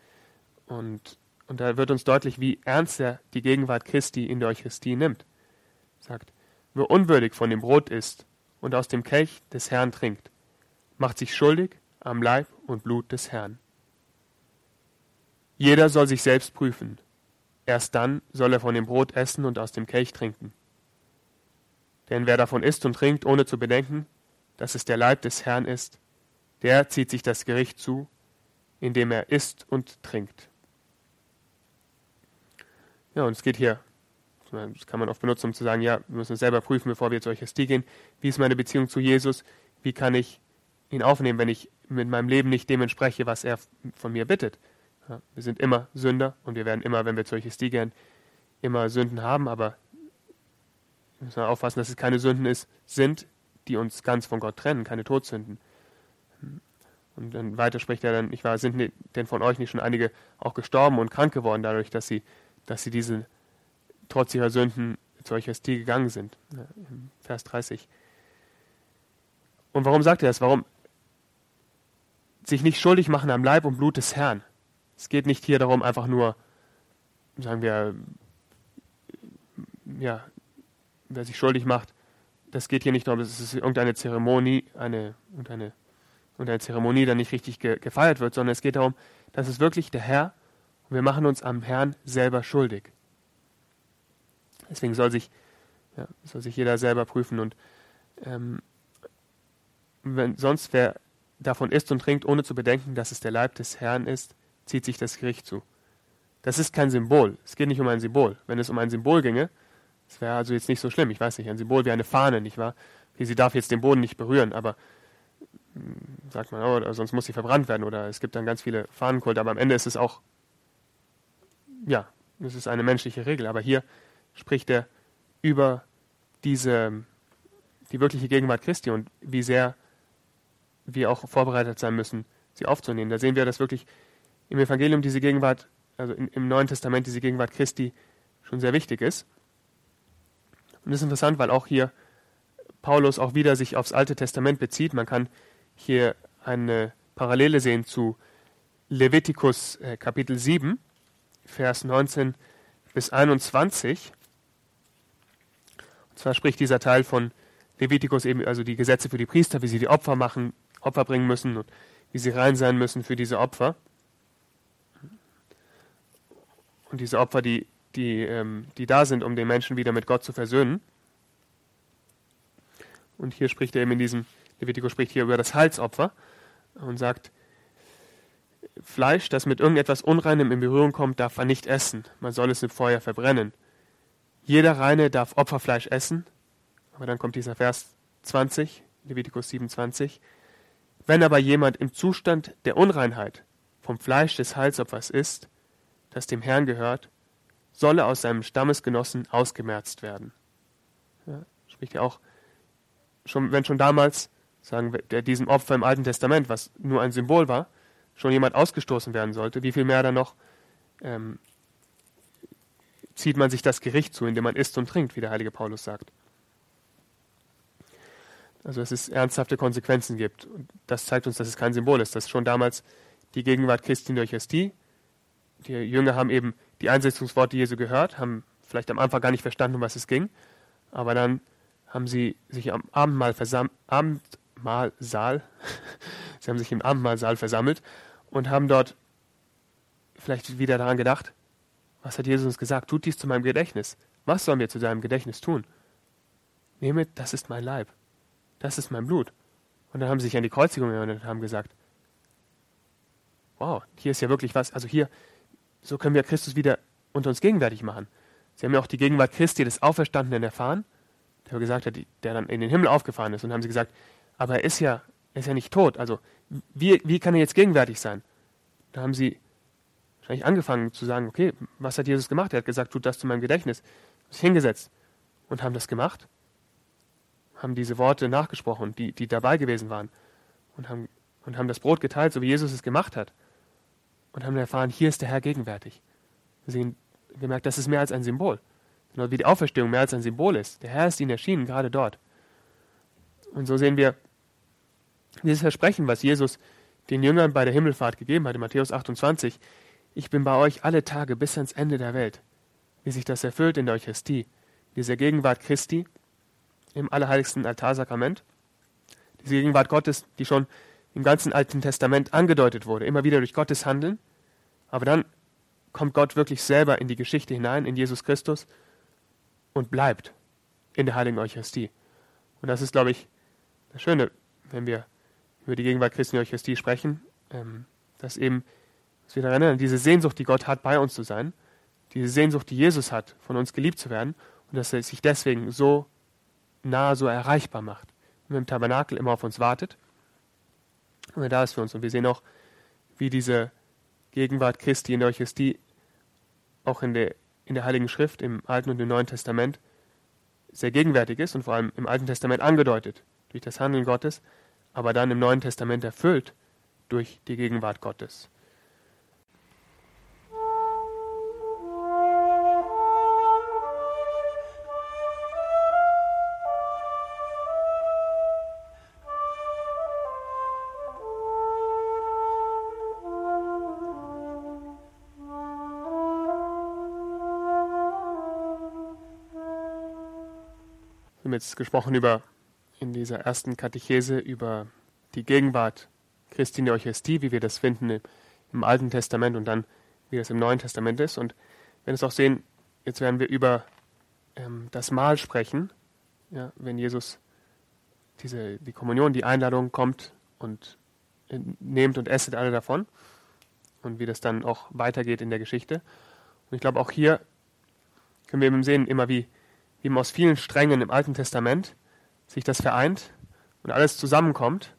[SPEAKER 2] Und, und da wird uns deutlich, wie ernst er die Gegenwart Christi in der Eucharistie nimmt. Sagt, wer unwürdig von dem Brot isst und aus dem Kelch des Herrn trinkt, macht sich schuldig am Leib und Blut des Herrn. Jeder soll sich selbst prüfen. Erst dann soll er von dem Brot essen und aus dem Kelch trinken. Denn wer davon isst und trinkt, ohne zu bedenken, dass es der Leib des Herrn ist, der zieht sich das Gericht zu, indem er isst und trinkt. Ja, und es geht hier, das kann man oft benutzen, um zu sagen, ja, wir müssen uns selber prüfen, bevor wir zur Eucharistie gehen. Wie ist meine Beziehung zu Jesus? Wie kann ich ihn aufnehmen, wenn ich mit meinem Leben nicht dem entspreche, was er von mir bittet? Ja, wir sind immer Sünder und wir werden immer, wenn wir zur Eucharistie gehen, immer Sünden haben, aber wir müssen aufpassen, dass es keine Sünden ist, sind, die uns ganz von Gott trennen, keine Todsünden. Und dann weiter spricht er dann, ich war, sind denn von euch nicht schon einige auch gestorben und krank geworden, dadurch, dass sie, dass sie diese, trotz ihrer Sünden zur Eucharistie gegangen sind. Vers 30. Und warum sagt er das? Warum sich nicht schuldig machen am Leib und Blut des Herrn? Es geht nicht hier darum, einfach nur, sagen wir, ja, wer sich schuldig macht, das geht hier nicht darum, dass es irgendeine Zeremonie, eine, und eine, und eine Zeremonie dann nicht richtig ge, gefeiert wird, sondern es geht darum, dass es wirklich der Herr und wir machen uns am Herrn selber schuldig. Deswegen soll sich, ja, soll sich jeder selber prüfen und ähm, wenn sonst wer davon isst und trinkt, ohne zu bedenken, dass es der Leib des Herrn ist, zieht sich das Gericht zu. Das ist kein Symbol. Es geht nicht um ein Symbol. Wenn es um ein Symbol ginge, das wäre also jetzt nicht so schlimm. Ich weiß nicht, ein Symbol wie eine Fahne, nicht wahr? Sie darf jetzt den Boden nicht berühren, aber hm, sagt man, oh, sonst muss sie verbrannt werden oder es gibt dann ganz viele Fahnenkulte, aber am Ende ist es auch, ja, es ist eine menschliche Regel. Aber hier spricht er über diese, die wirkliche Gegenwart Christi und wie sehr wir auch vorbereitet sein müssen, sie aufzunehmen. Da sehen wir, dass wirklich im Evangelium diese Gegenwart, also im Neuen Testament diese Gegenwart Christi schon sehr wichtig ist. Und das ist interessant, weil auch hier Paulus auch wieder sich aufs Alte Testament bezieht. Man kann hier eine Parallele sehen zu Levitikus äh, Kapitel 7, Vers 19 bis 21. Zwar spricht dieser Teil von Levitikus eben, also die Gesetze für die Priester, wie sie die Opfer machen, Opfer bringen müssen und wie sie rein sein müssen für diese Opfer. Und diese Opfer, die die, ähm, die da sind, um den Menschen wieder mit Gott zu versöhnen. Und hier spricht er eben in diesem, Levitikus spricht hier über das Halsopfer und sagt, Fleisch, das mit irgendetwas Unreinem in Berührung kommt, darf man nicht essen. Man soll es im Feuer verbrennen. Jeder Reine darf Opferfleisch essen. Aber dann kommt dieser Vers 20, Levitikus 27. Wenn aber jemand im Zustand der Unreinheit vom Fleisch des Halsopfers isst, das dem Herrn gehört, solle aus seinem Stammesgenossen ausgemerzt werden. Ja, spricht ja auch, schon, wenn schon damals, sagen wir, diesem Opfer im Alten Testament, was nur ein Symbol war, schon jemand ausgestoßen werden sollte, wie viel mehr dann noch ähm, zieht man sich das Gericht zu, indem man isst und trinkt, wie der heilige Paulus sagt. Also dass es ernsthafte Konsequenzen gibt. Und das zeigt uns, dass es kein Symbol ist, dass schon damals die Gegenwart Christi in der Eucharistie die Jünger haben eben die Einsetzungsworte Jesu gehört, haben vielleicht am Anfang gar nicht verstanden, um was es ging, aber dann haben sie sich am Abendmahl Abendmahlsaal, <laughs> sie haben sich im Abendmahlsaal versammelt und haben dort vielleicht wieder daran gedacht, was hat Jesus uns gesagt? Tut dies zu meinem Gedächtnis. Was sollen wir zu deinem Gedächtnis tun? Nehmet, das ist mein Leib. Das ist mein Blut. Und dann haben sie sich an die Kreuzigung erinnert und haben gesagt, wow, hier ist ja wirklich was, also hier, so können wir Christus wieder unter uns gegenwärtig machen. Sie haben ja auch die Gegenwart Christi des Auferstandenen erfahren, der gesagt hat, der dann in den Himmel aufgefahren ist und haben sie gesagt, aber er ist ja, er ist ja nicht tot, also wie, wie kann er jetzt gegenwärtig sein? Da haben sie wahrscheinlich angefangen zu sagen, okay, was hat Jesus gemacht? Er hat gesagt, tut das zu meinem Gedächtnis. Sich hingesetzt und haben das gemacht, haben diese Worte nachgesprochen, die, die dabei gewesen waren und haben, und haben das Brot geteilt, so wie Jesus es gemacht hat und haben erfahren, hier ist der Herr gegenwärtig. Sie haben gemerkt, das ist mehr als ein Symbol. Genau wie die Auferstehung mehr als ein Symbol ist. Der Herr ist ihnen erschienen, gerade dort. Und so sehen wir dieses Versprechen, was Jesus den Jüngern bei der Himmelfahrt gegeben hat, in Matthäus 28, ich bin bei euch alle Tage bis ans Ende der Welt, wie sich das erfüllt in der Eucharistie, dieser Gegenwart Christi im allerheiligsten Altarsakrament, diese Gegenwart Gottes, die schon im ganzen Alten Testament angedeutet wurde, immer wieder durch Gottes Handeln, aber dann kommt Gott wirklich selber in die Geschichte hinein, in Jesus Christus und bleibt in der heiligen Eucharistie. Und das ist, glaube ich, das Schöne, wenn wir über die Gegenwart Christi in der Eucharistie sprechen, ähm, dass eben dass wir daran erinnern, diese Sehnsucht, die Gott hat, bei uns zu sein, diese Sehnsucht, die Jesus hat, von uns geliebt zu werden und dass er sich deswegen so nah, so erreichbar macht. Und im Tabernakel immer auf uns wartet und er da ist für uns. Und wir sehen auch, wie diese Gegenwart Christi in der Eucharistie auch in der, in der Heiligen Schrift, im Alten und im Neuen Testament, sehr gegenwärtig ist und vor allem im Alten Testament angedeutet durch das Handeln Gottes, aber dann im Neuen Testament erfüllt durch die Gegenwart Gottes. Wir haben jetzt gesprochen über, in dieser ersten Katechese, über die Gegenwart Christi in der Eucharistie, wie wir das finden im Alten Testament und dann, wie das im Neuen Testament ist. Und wir es auch sehen, jetzt werden wir über ähm, das Mahl sprechen, ja, wenn Jesus diese, die Kommunion, die Einladung kommt und äh, nehmt und esset alle davon und wie das dann auch weitergeht in der Geschichte. Und ich glaube, auch hier können wir eben sehen, immer wie eben aus vielen Strängen im Alten Testament sich das vereint und alles zusammenkommt.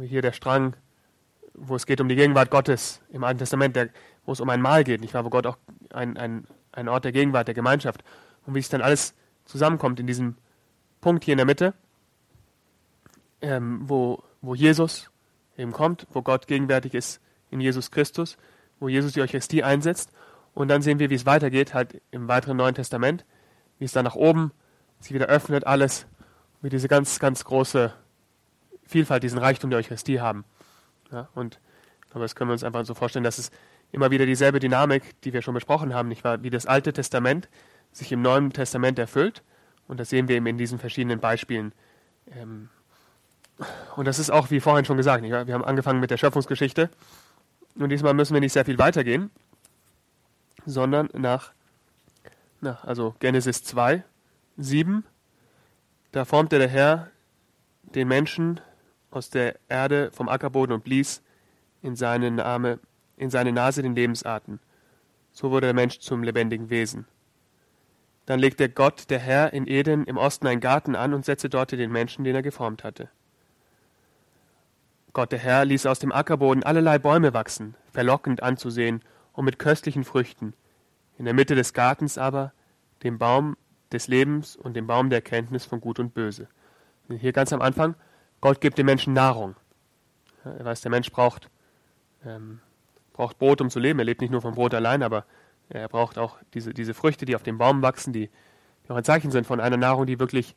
[SPEAKER 2] Hier der Strang, wo es geht um die Gegenwart Gottes im Alten Testament, der, wo es um ein Mahl geht, nicht wahr, wo Gott auch ein, ein, ein Ort der Gegenwart, der Gemeinschaft und wie es dann alles zusammenkommt in diesem Punkt hier in der Mitte, ähm, wo, wo Jesus eben kommt, wo Gott gegenwärtig ist in Jesus Christus, wo Jesus die Eucharistie einsetzt. Und dann sehen wir, wie es weitergeht, halt im weiteren Neuen Testament, wie es dann nach oben sich wieder öffnet, alles, wie diese ganz, ganz große Vielfalt, diesen Reichtum der Eucharistie haben. Ja, und aber das können wir uns einfach so vorstellen, dass es immer wieder dieselbe Dynamik, die wir schon besprochen haben, nicht wahr? Wie das Alte Testament sich im Neuen Testament erfüllt. Und das sehen wir eben in diesen verschiedenen Beispielen. Ähm, und das ist auch, wie vorhin schon gesagt, nicht wahr? wir haben angefangen mit der Schöpfungsgeschichte. Und diesmal müssen wir nicht sehr viel weitergehen, sondern nach na, also Genesis 2, 7, da formte der Herr den Menschen aus der Erde vom Ackerboden und blies in seine, Name, in seine Nase den Lebensatem. So wurde der Mensch zum lebendigen Wesen. Dann legte Gott, der Herr, in Eden im Osten einen Garten an und setzte dort den Menschen, den er geformt hatte. Gott, der Herr, ließ aus dem Ackerboden allerlei Bäume wachsen, verlockend anzusehen und mit köstlichen Früchten – in der Mitte des Gartens aber den Baum des Lebens und den Baum der Erkenntnis von Gut und Böse. Hier ganz am Anfang, Gott gibt dem Menschen Nahrung. Er weiß, der Mensch braucht, ähm, braucht Brot, um zu leben. Er lebt nicht nur vom Brot allein, aber er braucht auch diese, diese Früchte, die auf dem Baum wachsen, die, die auch ein Zeichen sind von einer Nahrung, die wirklich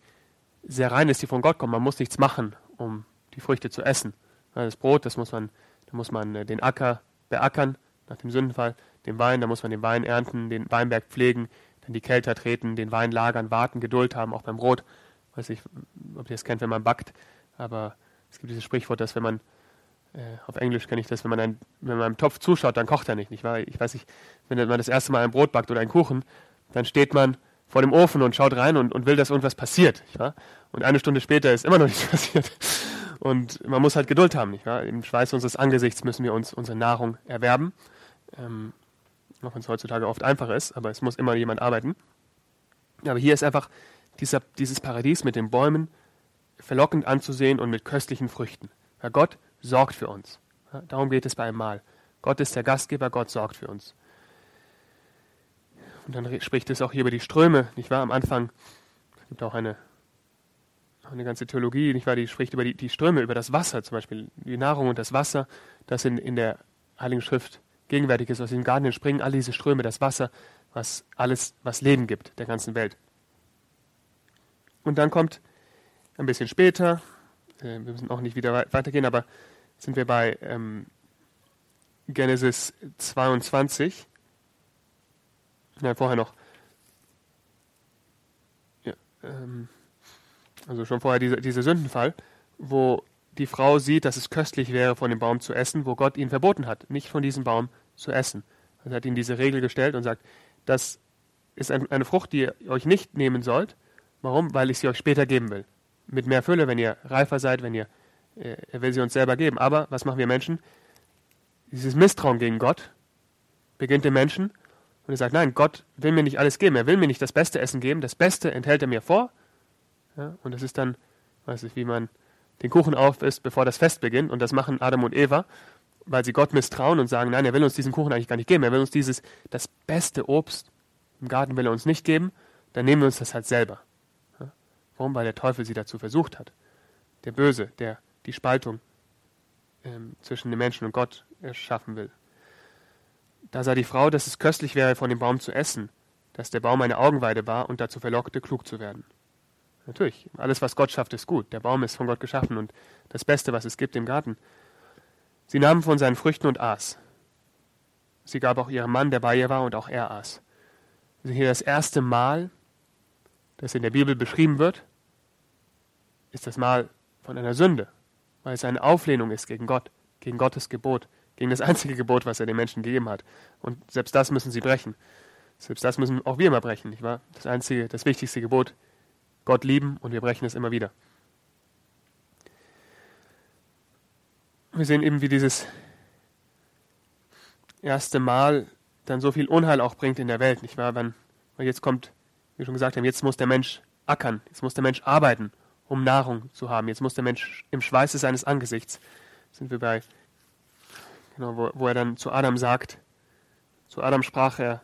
[SPEAKER 2] sehr rein ist, die von Gott kommt. Man muss nichts machen, um die Früchte zu essen. Das Brot, das muss man, da muss man äh, den Acker beackern nach dem Sündenfall. Den Wein, dann muss man den Wein ernten, den Weinberg pflegen, dann die Kälter treten, den Wein lagern, warten, Geduld haben, auch beim Brot. Ich weiß nicht, ob ihr das kennt, wenn man backt, aber es gibt dieses Sprichwort, dass wenn man äh, auf Englisch kenne ich das, wenn man, ein, wenn man einem Topf zuschaut, dann kocht er nicht, nicht wahr? Ich weiß nicht, wenn man das erste Mal ein Brot backt oder einen Kuchen, dann steht man vor dem Ofen und schaut rein und, und will, dass irgendwas passiert. Nicht wahr? Und eine Stunde später ist immer noch <laughs> nichts passiert. Und man muss halt Geduld haben. Nicht wahr? Im Schweiß unseres Angesichts müssen wir uns unsere Nahrung erwerben. Ähm, auch wenn es heutzutage oft einfach ist, aber es muss immer jemand arbeiten. Aber hier ist einfach dieser, dieses Paradies mit den Bäumen verlockend anzusehen und mit köstlichen Früchten. Ja, Gott sorgt für uns. Ja, darum geht es bei einem Mahl. Gott ist der Gastgeber, Gott sorgt für uns. Und dann spricht es auch hier über die Ströme, nicht wahr? Am Anfang gibt auch eine, eine ganze Theologie, nicht wahr? Die spricht über die, die Ströme, über das Wasser zum Beispiel, die Nahrung und das Wasser, das in, in der Heiligen Schrift gegenwärtig ist. Aus dem Garten entspringen all diese Ströme, das Wasser, was alles, was Leben gibt, der ganzen Welt. Und dann kommt ein bisschen später, äh, wir müssen auch nicht wieder weitergehen, aber sind wir bei ähm, Genesis 22 Nein, vorher noch. Ja, ähm, also schon vorher dieser, dieser Sündenfall, wo die Frau sieht, dass es köstlich wäre, von dem Baum zu essen, wo Gott ihnen verboten hat, nicht von diesem Baum zu essen. Er hat ihnen diese Regel gestellt und sagt, das ist ein, eine Frucht, die ihr euch nicht nehmen sollt. Warum? Weil ich sie euch später geben will. Mit mehr Fülle, wenn ihr reifer seid, wenn ihr, äh, er will sie uns selber geben. Aber was machen wir Menschen? Dieses Misstrauen gegen Gott beginnt im Menschen und er sagt, nein, Gott will mir nicht alles geben. Er will mir nicht das beste Essen geben. Das Beste enthält er mir vor. Ja, und das ist dann, weiß ich, wie man den Kuchen auf isst, bevor das Fest beginnt. Und das machen Adam und Eva, weil sie Gott misstrauen und sagen, nein, er will uns diesen Kuchen eigentlich gar nicht geben. Er will uns dieses, das beste Obst im Garten will er uns nicht geben. Dann nehmen wir uns das halt selber. Warum? Weil der Teufel sie dazu versucht hat. Der Böse, der die Spaltung ähm, zwischen den Menschen und Gott erschaffen will. Da sah die Frau, dass es köstlich wäre, von dem Baum zu essen, dass der Baum eine Augenweide war und dazu verlockte, klug zu werden. Natürlich, alles, was Gott schafft, ist gut. Der Baum ist von Gott geschaffen und das Beste, was es gibt im Garten. Sie nahm von seinen Früchten und aß. Sie gab auch ihrem Mann, der bei ihr war, und auch er aß. Also hier das erste Mal, das in der Bibel beschrieben wird, ist das Mal von einer Sünde, weil es eine Auflehnung ist gegen Gott, gegen Gottes Gebot gegen das einzige Gebot, was er den Menschen gegeben hat. Und selbst das müssen sie brechen. Selbst das müssen auch wir immer brechen, nicht wahr? Das einzige, das wichtigste Gebot, Gott lieben und wir brechen es immer wieder. Wir sehen eben, wie dieses erste Mal dann so viel Unheil auch bringt in der Welt, nicht wahr? Wenn, weil jetzt kommt, wie schon gesagt haben, jetzt muss der Mensch ackern, jetzt muss der Mensch arbeiten, um Nahrung zu haben. Jetzt muss der Mensch im Schweiße seines Angesichts, sind wir bei Genau, wo, wo er dann zu Adam sagt, zu Adam sprach er,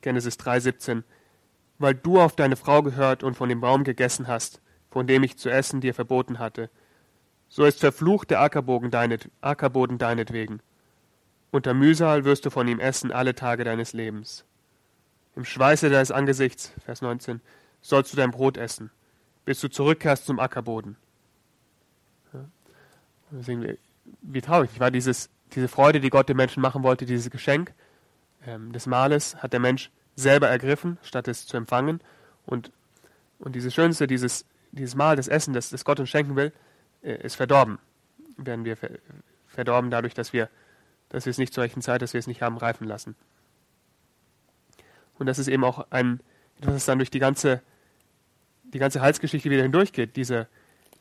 [SPEAKER 2] Genesis 3,17, weil du auf deine Frau gehört und von dem Baum gegessen hast, von dem ich zu essen dir verboten hatte. So ist verflucht der Ackerboden, deinet, Ackerboden deinetwegen. Unter Mühsal wirst du von ihm essen alle Tage deines Lebens. Im Schweiße deines Angesichts, Vers 19, sollst du dein Brot essen, bis du zurückkehrst zum Ackerboden. Ja. wir, wie traurig, nicht wahr? Dieses, diese Freude, die Gott dem Menschen machen wollte, dieses Geschenk ähm, des Mahles, hat der Mensch selber ergriffen, statt es zu empfangen. Und, und dieses Schönste, dieses, dieses Mahl, das Essen, das, das Gott uns schenken will, äh, ist verdorben. Werden wir ver verdorben dadurch, dass wir, dass wir es nicht zur rechten Zeit, dass wir es nicht haben reifen lassen. Und das ist eben auch ein, etwas, das dann durch die ganze, die ganze Heilsgeschichte wieder hindurchgeht. Diese,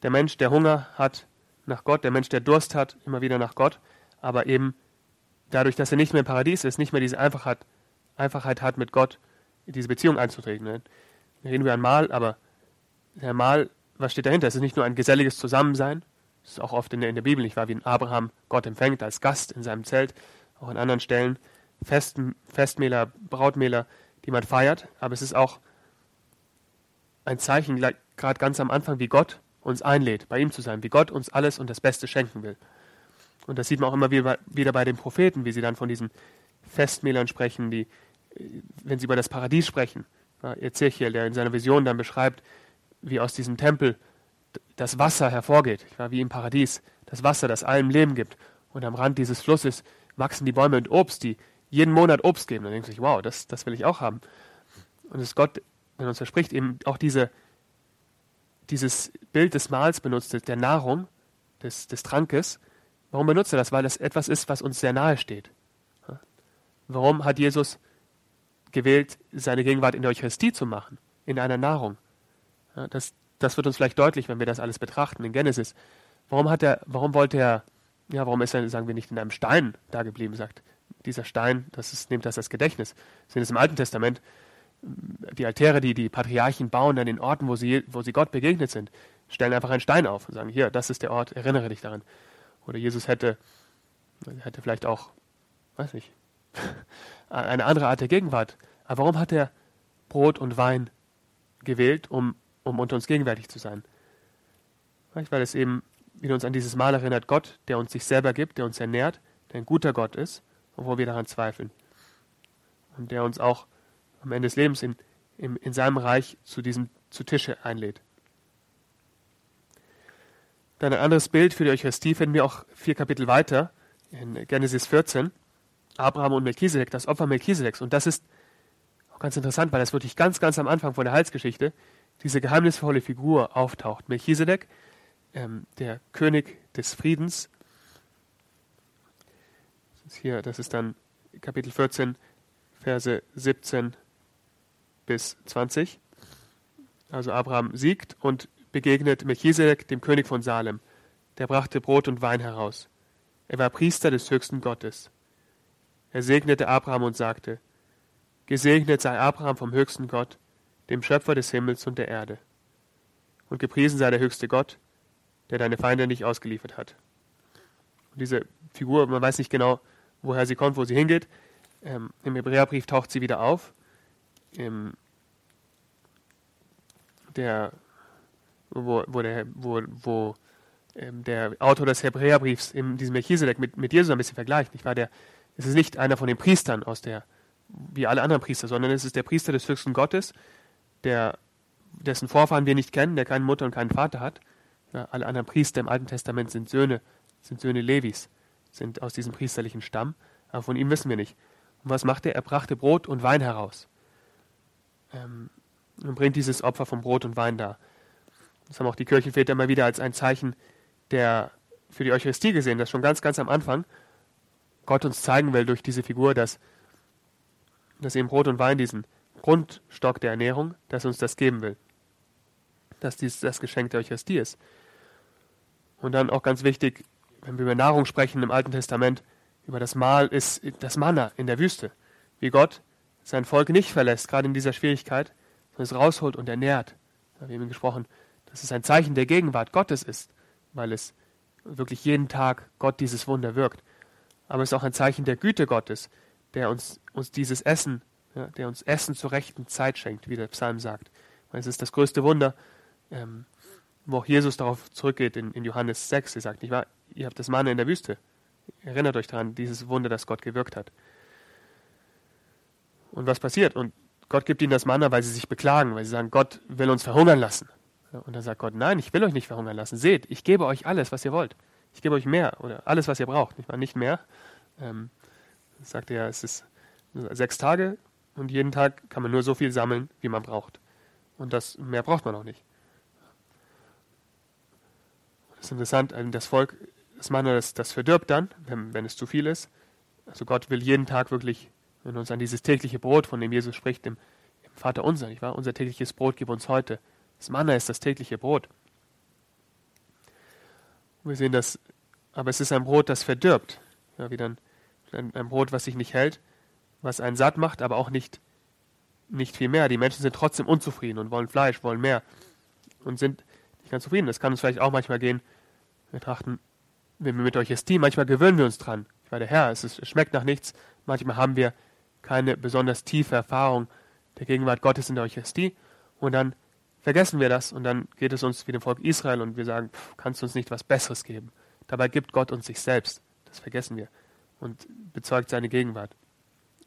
[SPEAKER 2] der Mensch, der Hunger hat, nach Gott, der Mensch, der Durst hat, immer wieder nach Gott, aber eben dadurch, dass er nicht mehr im Paradies ist, nicht mehr diese Einfachheit, Einfachheit hat, mit Gott diese Beziehung einzutreten. Ne? Wir reden über ein Mahl, aber der Mahl, was steht dahinter? Es ist nicht nur ein geselliges Zusammensein, das ist auch oft in der, in der Bibel, nicht wahr, wie in Abraham Gott empfängt als Gast in seinem Zelt, auch an anderen Stellen, Fest, Festmähler, Brautmähler, die man feiert, aber es ist auch ein Zeichen, gerade ganz am Anfang, wie Gott uns einlädt, bei ihm zu sein, wie Gott uns alles und das Beste schenken will. Und das sieht man auch immer wieder bei den Propheten, wie sie dann von diesen Festmählern sprechen, die, wenn sie über das Paradies sprechen. Ezechiel, der in seiner Vision dann beschreibt, wie aus diesem Tempel das Wasser hervorgeht, wie im Paradies, das Wasser, das allem Leben gibt. Und am Rand dieses Flusses wachsen die Bäume und Obst, die, jeden Monat Obst geben. Dann denkt sich, wow, das, das will ich auch haben. Und es ist Gott, wenn uns verspricht, eben auch diese, dieses Bild des Mahls benutzt, der Nahrung, des, des Trankes. Warum benutzt er das? Weil das etwas ist, was uns sehr nahe steht. Warum hat Jesus gewählt, seine Gegenwart in der Eucharistie zu machen, in einer Nahrung? Das, das wird uns vielleicht deutlich, wenn wir das alles betrachten in Genesis. Warum hat er, warum wollte er, ja, warum ist er, sagen wir, nicht in einem Stein da geblieben, sagt dieser Stein, das ist, nehmt das als Gedächtnis. Sind es im Alten Testament die Altäre, die die Patriarchen bauen an den Orten, wo sie, wo sie Gott begegnet sind, stellen einfach einen Stein auf und sagen, hier, das ist der Ort, erinnere dich daran. Oder Jesus hätte, hätte vielleicht auch, weiß ich, <laughs> eine andere Art der Gegenwart. Aber warum hat er Brot und Wein gewählt, um, um unter uns gegenwärtig zu sein? Weil es eben wieder uns an dieses Mal erinnert, Gott, der uns sich selber gibt, der uns ernährt, der ein guter Gott ist, obwohl wir daran zweifeln. Und der uns auch am Ende des Lebens in, in, in seinem Reich zu diesem zu Tische einlädt. Dann ein anderes Bild für die Eucharistie finden wir auch vier Kapitel weiter in Genesis 14. Abraham und Melchisedek, das Opfer Melchisedeks. Und das ist auch ganz interessant, weil das wirklich ganz, ganz am Anfang von der Heilsgeschichte diese geheimnisvolle Figur auftaucht. Melchisedek, ähm, der König des Friedens. Das ist hier, das ist dann Kapitel 14, Verse 17 bis 20. Also Abraham siegt und begegnet Melchisedek, dem König von Salem. Der brachte Brot und Wein heraus. Er war Priester des höchsten Gottes. Er segnete Abraham und sagte, Gesegnet sei Abraham vom höchsten Gott, dem Schöpfer des Himmels und der Erde. Und gepriesen sei der höchste Gott, der deine Feinde nicht ausgeliefert hat. Und diese Figur, man weiß nicht genau, woher sie kommt, wo sie hingeht. Ähm, Im Hebräerbrief taucht sie wieder auf. Im, der, wo, wo, der, wo, wo ähm, der Autor des Hebräerbriefs in diesem Melchisedek mit, mit Jesus ein bisschen vergleicht. Nicht wahr? Der, es ist nicht einer von den Priestern aus der, wie alle anderen Priester, sondern es ist der Priester des höchsten Gottes, der, dessen Vorfahren wir nicht kennen, der keine Mutter und keinen Vater hat. Ja, alle anderen Priester im Alten Testament sind Söhne, sind Söhne Levis, sind aus diesem priesterlichen Stamm, aber von ihm wissen wir nicht. Und was macht er? Er brachte Brot und Wein heraus. Ähm, und bringt dieses Opfer von Brot und Wein da. Das haben auch die Kirchenväter immer wieder als ein Zeichen der, für die Eucharistie gesehen, dass schon ganz, ganz am Anfang Gott uns zeigen will durch diese Figur, dass, dass eben Brot und Wein diesen Grundstock der Ernährung, dass er uns das geben will. Dass dies das Geschenk der Eucharistie ist. Und dann auch ganz wichtig, wenn wir über Nahrung sprechen im Alten Testament, über das Mahl ist das Manna in der Wüste. Wie Gott sein Volk nicht verlässt, gerade in dieser Schwierigkeit, sondern es rausholt und ernährt. Da wir haben gesprochen, dass es ein Zeichen der Gegenwart Gottes ist, weil es wirklich jeden Tag Gott dieses Wunder wirkt aber es ist auch ein Zeichen der Güte Gottes, der uns, uns dieses Essen, ja, der uns Essen zur rechten Zeit schenkt, wie der Psalm sagt. Weil es ist das größte Wunder, ähm, wo auch Jesus darauf zurückgeht in, in Johannes 6. Er sagt, nicht wahr, ihr habt das Manne in der Wüste. Erinnert euch daran, dieses Wunder, das Gott gewirkt hat. Und was passiert? Und Gott gibt ihnen das Manna, weil sie sich beklagen, weil sie sagen, Gott will uns verhungern lassen. Und dann sagt Gott, nein, ich will euch nicht verhungern lassen. Seht, ich gebe euch alles, was ihr wollt ich gebe euch mehr oder alles, was ihr braucht, nicht, nicht mehr. Ähm, sagt er, es ist sechs Tage und jeden Tag kann man nur so viel sammeln, wie man braucht. Und das mehr braucht man auch nicht. Das ist interessant, also das Volk, das Mann, das, das verdirbt dann, wenn, wenn es zu viel ist. Also Gott will jeden Tag wirklich, wenn uns an dieses tägliche Brot, von dem Jesus spricht, im Vater unser, nicht wahr? Unser tägliches Brot gib uns heute. Das Manna ist das tägliche Brot. Wir sehen das, aber es ist ein Brot, das verdirbt. Ja, wie dann ein, ein, Brot, was sich nicht hält, was einen satt macht, aber auch nicht, nicht viel mehr. Die Menschen sind trotzdem unzufrieden und wollen Fleisch, wollen mehr und sind nicht ganz zufrieden. Das kann uns vielleicht auch manchmal gehen. Wir trachten, wenn wir mit Eucharistie, manchmal gewöhnen wir uns dran. Ich war der Herr, es, ist, es schmeckt nach nichts. Manchmal haben wir keine besonders tiefe Erfahrung der Gegenwart Gottes in der Eucharistie und dann vergessen wir das und dann geht es uns wie dem Volk Israel und wir sagen, pff, kannst du uns nicht was Besseres geben? Dabei gibt Gott uns sich selbst. Das vergessen wir. Und bezeugt seine Gegenwart.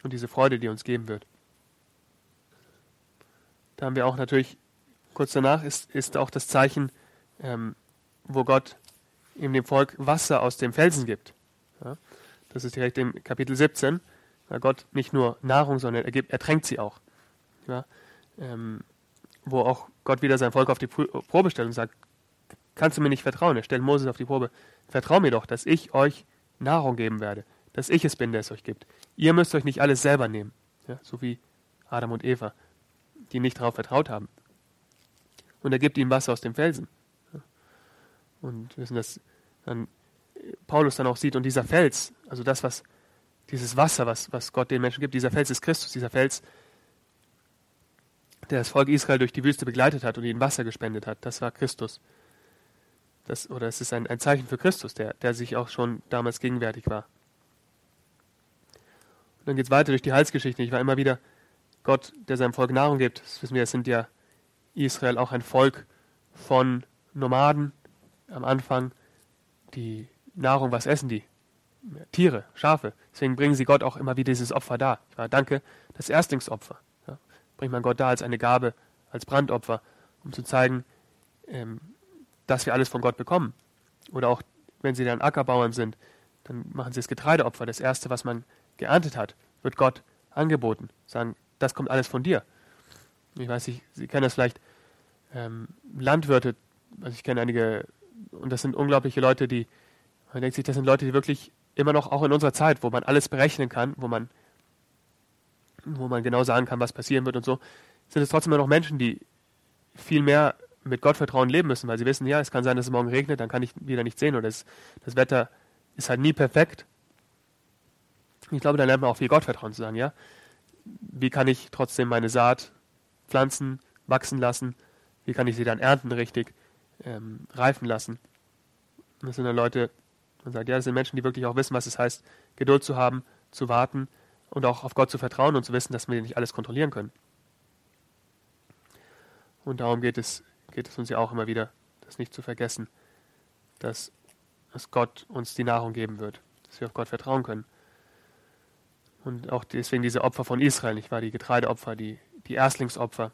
[SPEAKER 2] Und diese Freude, die uns geben wird. Da haben wir auch natürlich, kurz danach ist, ist auch das Zeichen, ähm, wo Gott ihm dem Volk Wasser aus dem Felsen gibt. Ja? Das ist direkt im Kapitel 17, Weil Gott nicht nur Nahrung, sondern er, gibt, er tränkt sie auch. Ja? Ähm, wo auch Gott wieder sein Volk auf die Probe stellt und sagt, kannst du mir nicht vertrauen? Er stellt Moses auf die Probe. Vertrau mir doch, dass ich euch Nahrung geben werde, dass ich es bin, der es euch gibt. Ihr müsst euch nicht alles selber nehmen, ja? so wie Adam und Eva, die nicht darauf vertraut haben. Und er gibt ihnen Wasser aus dem Felsen. Und wissen, dass dann Paulus dann auch sieht, und dieser Fels, also das, was dieses Wasser, was, was Gott den Menschen gibt, dieser Fels ist Christus, dieser Fels, der das Volk Israel durch die Wüste begleitet hat und ihnen Wasser gespendet hat, das war Christus. Das, oder es ist ein, ein Zeichen für Christus, der, der sich auch schon damals gegenwärtig war. Und dann geht es weiter durch die Heilsgeschichte. Ich war immer wieder Gott, der seinem Volk Nahrung gibt. Das wissen wir, es sind ja Israel auch ein Volk von Nomaden am Anfang, die Nahrung, was essen die? Tiere, Schafe. Deswegen bringen sie Gott auch immer wieder dieses Opfer da. Ich war, danke, das Erstlingsopfer. Ja, bringt man Gott da als eine Gabe, als Brandopfer, um zu zeigen, ähm, dass wir alles von Gott bekommen. Oder auch, wenn sie dann Ackerbauern sind, dann machen sie das Getreideopfer. Das erste, was man geerntet hat, wird Gott angeboten. Sagen, das kommt alles von dir. Ich weiß nicht, Sie kennen das vielleicht, ähm, Landwirte, also ich kenne einige, und das sind unglaubliche Leute, die, man denkt sich, das sind Leute, die wirklich immer noch, auch in unserer Zeit, wo man alles berechnen kann, wo man, wo man genau sagen kann, was passieren wird und so, sind es trotzdem immer noch Menschen, die viel mehr mit Gottvertrauen leben müssen, weil sie wissen, ja, es kann sein, dass es morgen regnet, dann kann ich wieder nicht sehen oder das, das Wetter ist halt nie perfekt. Ich glaube, da lernt man auch viel Gottvertrauen zu sagen, ja. Wie kann ich trotzdem meine Saat pflanzen, wachsen lassen? Wie kann ich sie dann ernten richtig, ähm, reifen lassen? Das sind dann Leute, man sagt, ja, das sind Menschen, die wirklich auch wissen, was es heißt, Geduld zu haben, zu warten und auch auf Gott zu vertrauen und zu wissen, dass wir nicht alles kontrollieren können. Und darum geht es, geht es uns ja auch immer wieder, das nicht zu vergessen, dass, dass Gott uns die Nahrung geben wird, dass wir auf Gott vertrauen können. Und auch deswegen diese Opfer von Israel, nicht wahr? Die Getreideopfer, die, die Erstlingsopfer.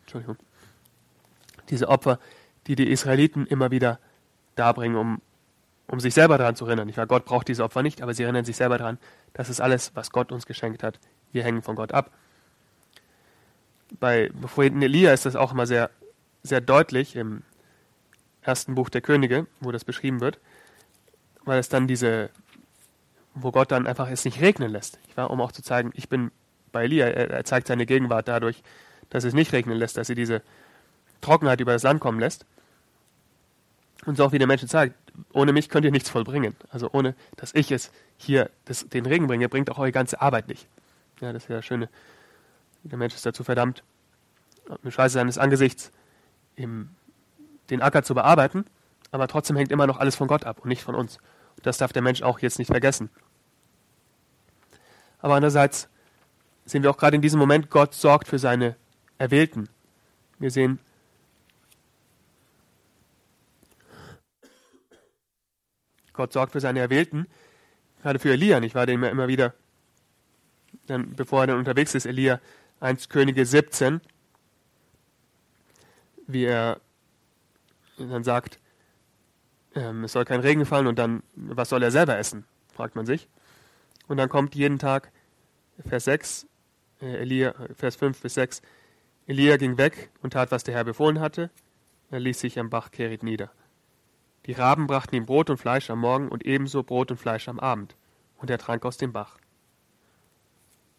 [SPEAKER 2] Entschuldigung. Diese Opfer, die die Israeliten immer wieder darbringen, um, um sich selber daran zu erinnern. Ich weiß, Gott braucht diese Opfer nicht, aber sie erinnern sich selber daran, das ist alles, was Gott uns geschenkt hat. Wir hängen von Gott ab. Bei Propheten Elia ist das auch immer sehr, sehr deutlich im ersten Buch der Könige, wo das beschrieben wird, weil es dann diese, wo Gott dann einfach es nicht regnen lässt. War, um auch zu zeigen, ich bin bei Elia, er, zeigt seine Gegenwart dadurch, dass es nicht regnen lässt, dass er diese Trockenheit über das Land kommen lässt. Und so auch wie der Mensch sagt, ohne mich könnt ihr nichts vollbringen. Also ohne, dass ich es hier das, den Regen bringe, bringt auch eure ganze Arbeit nicht. Ja, das ist ja das Schöne. Der Mensch ist dazu verdammt, mit Schweiße seines Angesichts im, den Acker zu bearbeiten, aber trotzdem hängt immer noch alles von Gott ab und nicht von uns. Und das darf der Mensch auch jetzt nicht vergessen. Aber andererseits sehen wir auch gerade in diesem Moment, Gott sorgt für seine Erwählten. Wir sehen, Gott sorgt für seine Erwählten, gerade für Elia, nicht wahr, den wir immer wieder, dann, bevor er dann unterwegs ist, Elia 1 Könige 17, wie er dann sagt, ähm, es soll kein Regen fallen und dann, was soll er selber essen, fragt man sich. Und dann kommt jeden Tag, Vers 6, äh, Elia, Vers 5 bis 6, Elia ging weg und tat, was der Herr befohlen hatte, er ließ sich am Bach Kerit nieder. Die Raben brachten ihm Brot und Fleisch am Morgen und ebenso Brot und Fleisch am Abend. Und er trank aus dem Bach.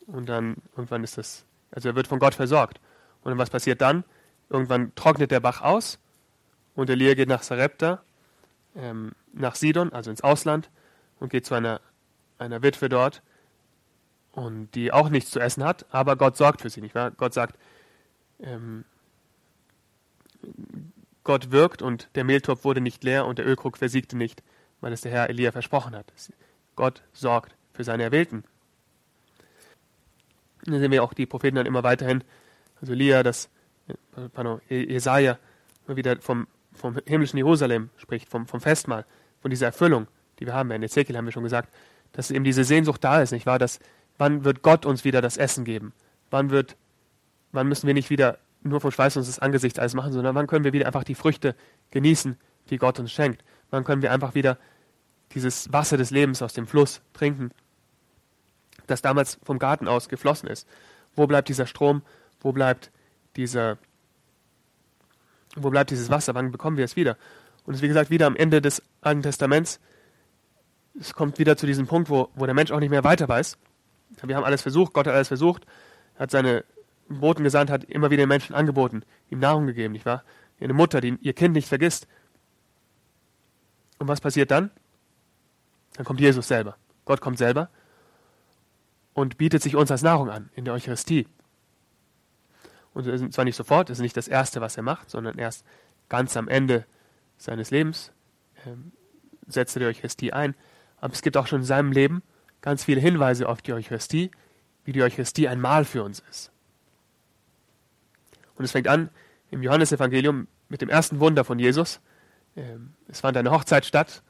[SPEAKER 2] Und dann, irgendwann ist das, also er wird von Gott versorgt. Und was passiert dann? Irgendwann trocknet der Bach aus und Elia geht nach Sarepta, ähm, nach Sidon, also ins Ausland, und geht zu einer, einer Witwe dort, und die auch nichts zu essen hat, aber Gott sorgt für sie, nicht wahr? Gott sagt, ähm, Gott wirkt und der Mehltopf wurde nicht leer und der Ölkrug versiegte nicht, weil es der Herr Elia versprochen hat. Gott sorgt für seine Erwählten. Und dann sehen wir auch die Propheten dann immer weiterhin, also Elia, das, äh, pardon, Jesaja, immer wieder vom, vom himmlischen Jerusalem spricht, vom, vom Festmahl, von dieser Erfüllung, die wir haben. In Ezekiel haben wir schon gesagt, dass eben diese Sehnsucht da ist, nicht wahr? Dass, wann wird Gott uns wieder das Essen geben? Wann wird, wann müssen wir nicht wieder nur vom Schweiß unseres Angesichts alles machen, sondern wann können wir wieder einfach die Früchte genießen, die Gott uns schenkt? Wann können wir einfach wieder dieses Wasser des Lebens aus dem Fluss trinken, das damals vom Garten aus geflossen ist. Wo bleibt dieser Strom? Wo bleibt dieser, wo bleibt dieses Wasser? Wann bekommen wir es wieder? Und es ist wie gesagt wieder am Ende des Alten Testaments. Es kommt wieder zu diesem Punkt, wo, wo der Mensch auch nicht mehr weiter weiß. Wir haben alles versucht, Gott hat alles versucht, hat seine Boten gesandt, hat immer wieder den Menschen angeboten, ihm Nahrung gegeben, nicht wahr? Eine Mutter, die ihr Kind nicht vergisst. Und was passiert dann? Dann kommt Jesus selber. Gott kommt selber und bietet sich uns als Nahrung an in der Eucharistie. Und zwar nicht sofort, das ist nicht das Erste, was er macht, sondern erst ganz am Ende seines Lebens ähm, setzt er die Eucharistie ein. Aber es gibt auch schon in seinem Leben ganz viele Hinweise auf die Eucharistie, wie die Eucharistie ein Mahl für uns ist. Und es fängt an im Johannesevangelium mit dem ersten Wunder von Jesus. Ähm, es fand eine Hochzeit statt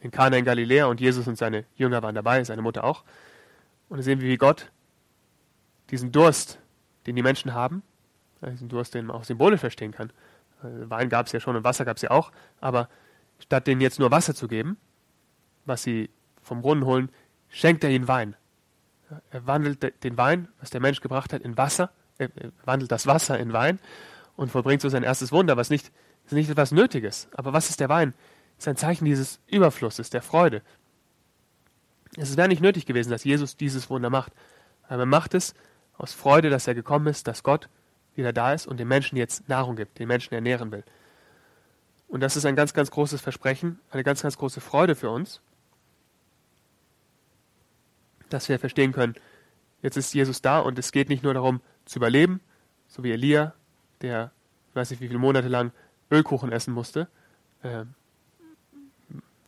[SPEAKER 2] in Kana in Galiläa und Jesus und seine Jünger waren dabei, seine Mutter auch. Und da sehen wir, wie Gott diesen Durst, den die Menschen haben, diesen Durst, den man auch symbolisch verstehen kann. Äh, Wein gab es ja schon und Wasser gab es ja auch, aber statt denen jetzt nur Wasser zu geben, was sie vom Brunnen holen, schenkt er ihnen Wein. Er wandelt den Wein, was der Mensch gebracht hat, in Wasser, er wandelt das Wasser in Wein und vollbringt so sein erstes Wunder, was nicht, ist nicht etwas Nötiges. Aber was ist der Wein? Es ist ein Zeichen dieses Überflusses, der Freude. Es wäre nicht nötig gewesen, dass Jesus dieses Wunder macht. Aber er macht es aus Freude, dass er gekommen ist, dass Gott wieder da ist und den Menschen jetzt Nahrung gibt, den Menschen ernähren will. Und das ist ein ganz, ganz großes Versprechen, eine ganz, ganz große Freude für uns, dass wir verstehen können, jetzt ist Jesus da und es geht nicht nur darum zu überleben, so wie Elia, der, weiß nicht wie viele Monate lang Ölkuchen essen musste, äh,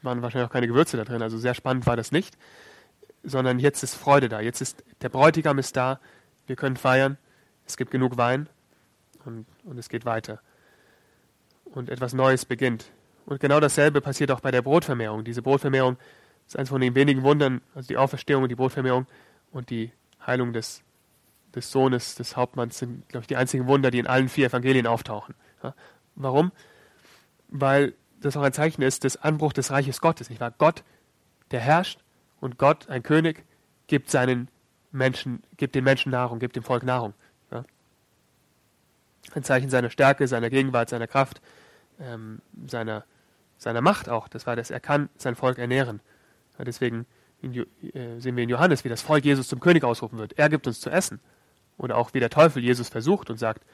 [SPEAKER 2] waren wahrscheinlich auch keine Gewürze da drin, also sehr spannend war das nicht, sondern jetzt ist Freude da, jetzt ist der Bräutigam ist da, wir können feiern, es gibt genug Wein und, und es geht weiter. Und etwas Neues beginnt. Und genau dasselbe passiert auch bei der Brotvermehrung. Diese Brotvermehrung ist eines von den wenigen Wundern, also die Auferstehung und die Brotvermehrung und die Heilung des, des Sohnes, des Hauptmanns sind, glaube ich, die einzigen Wunder, die in allen vier Evangelien auftauchen. Ja? Warum? Weil das auch ein Zeichen ist des Anbruchs des Reiches Gottes. Nicht wahr? Gott, der herrscht und Gott, ein König, gibt seinen Menschen, gibt den Menschen Nahrung, gibt dem Volk Nahrung. Ja? Ein Zeichen seiner Stärke, seiner Gegenwart, seiner Kraft, ähm, seiner, seiner Macht auch. Das war das, er kann sein Volk ernähren. Ja, deswegen äh, sehen wir in Johannes, wie das Volk Jesus zum König ausrufen wird. Er gibt uns zu essen. Oder auch wie der Teufel Jesus versucht und sagt,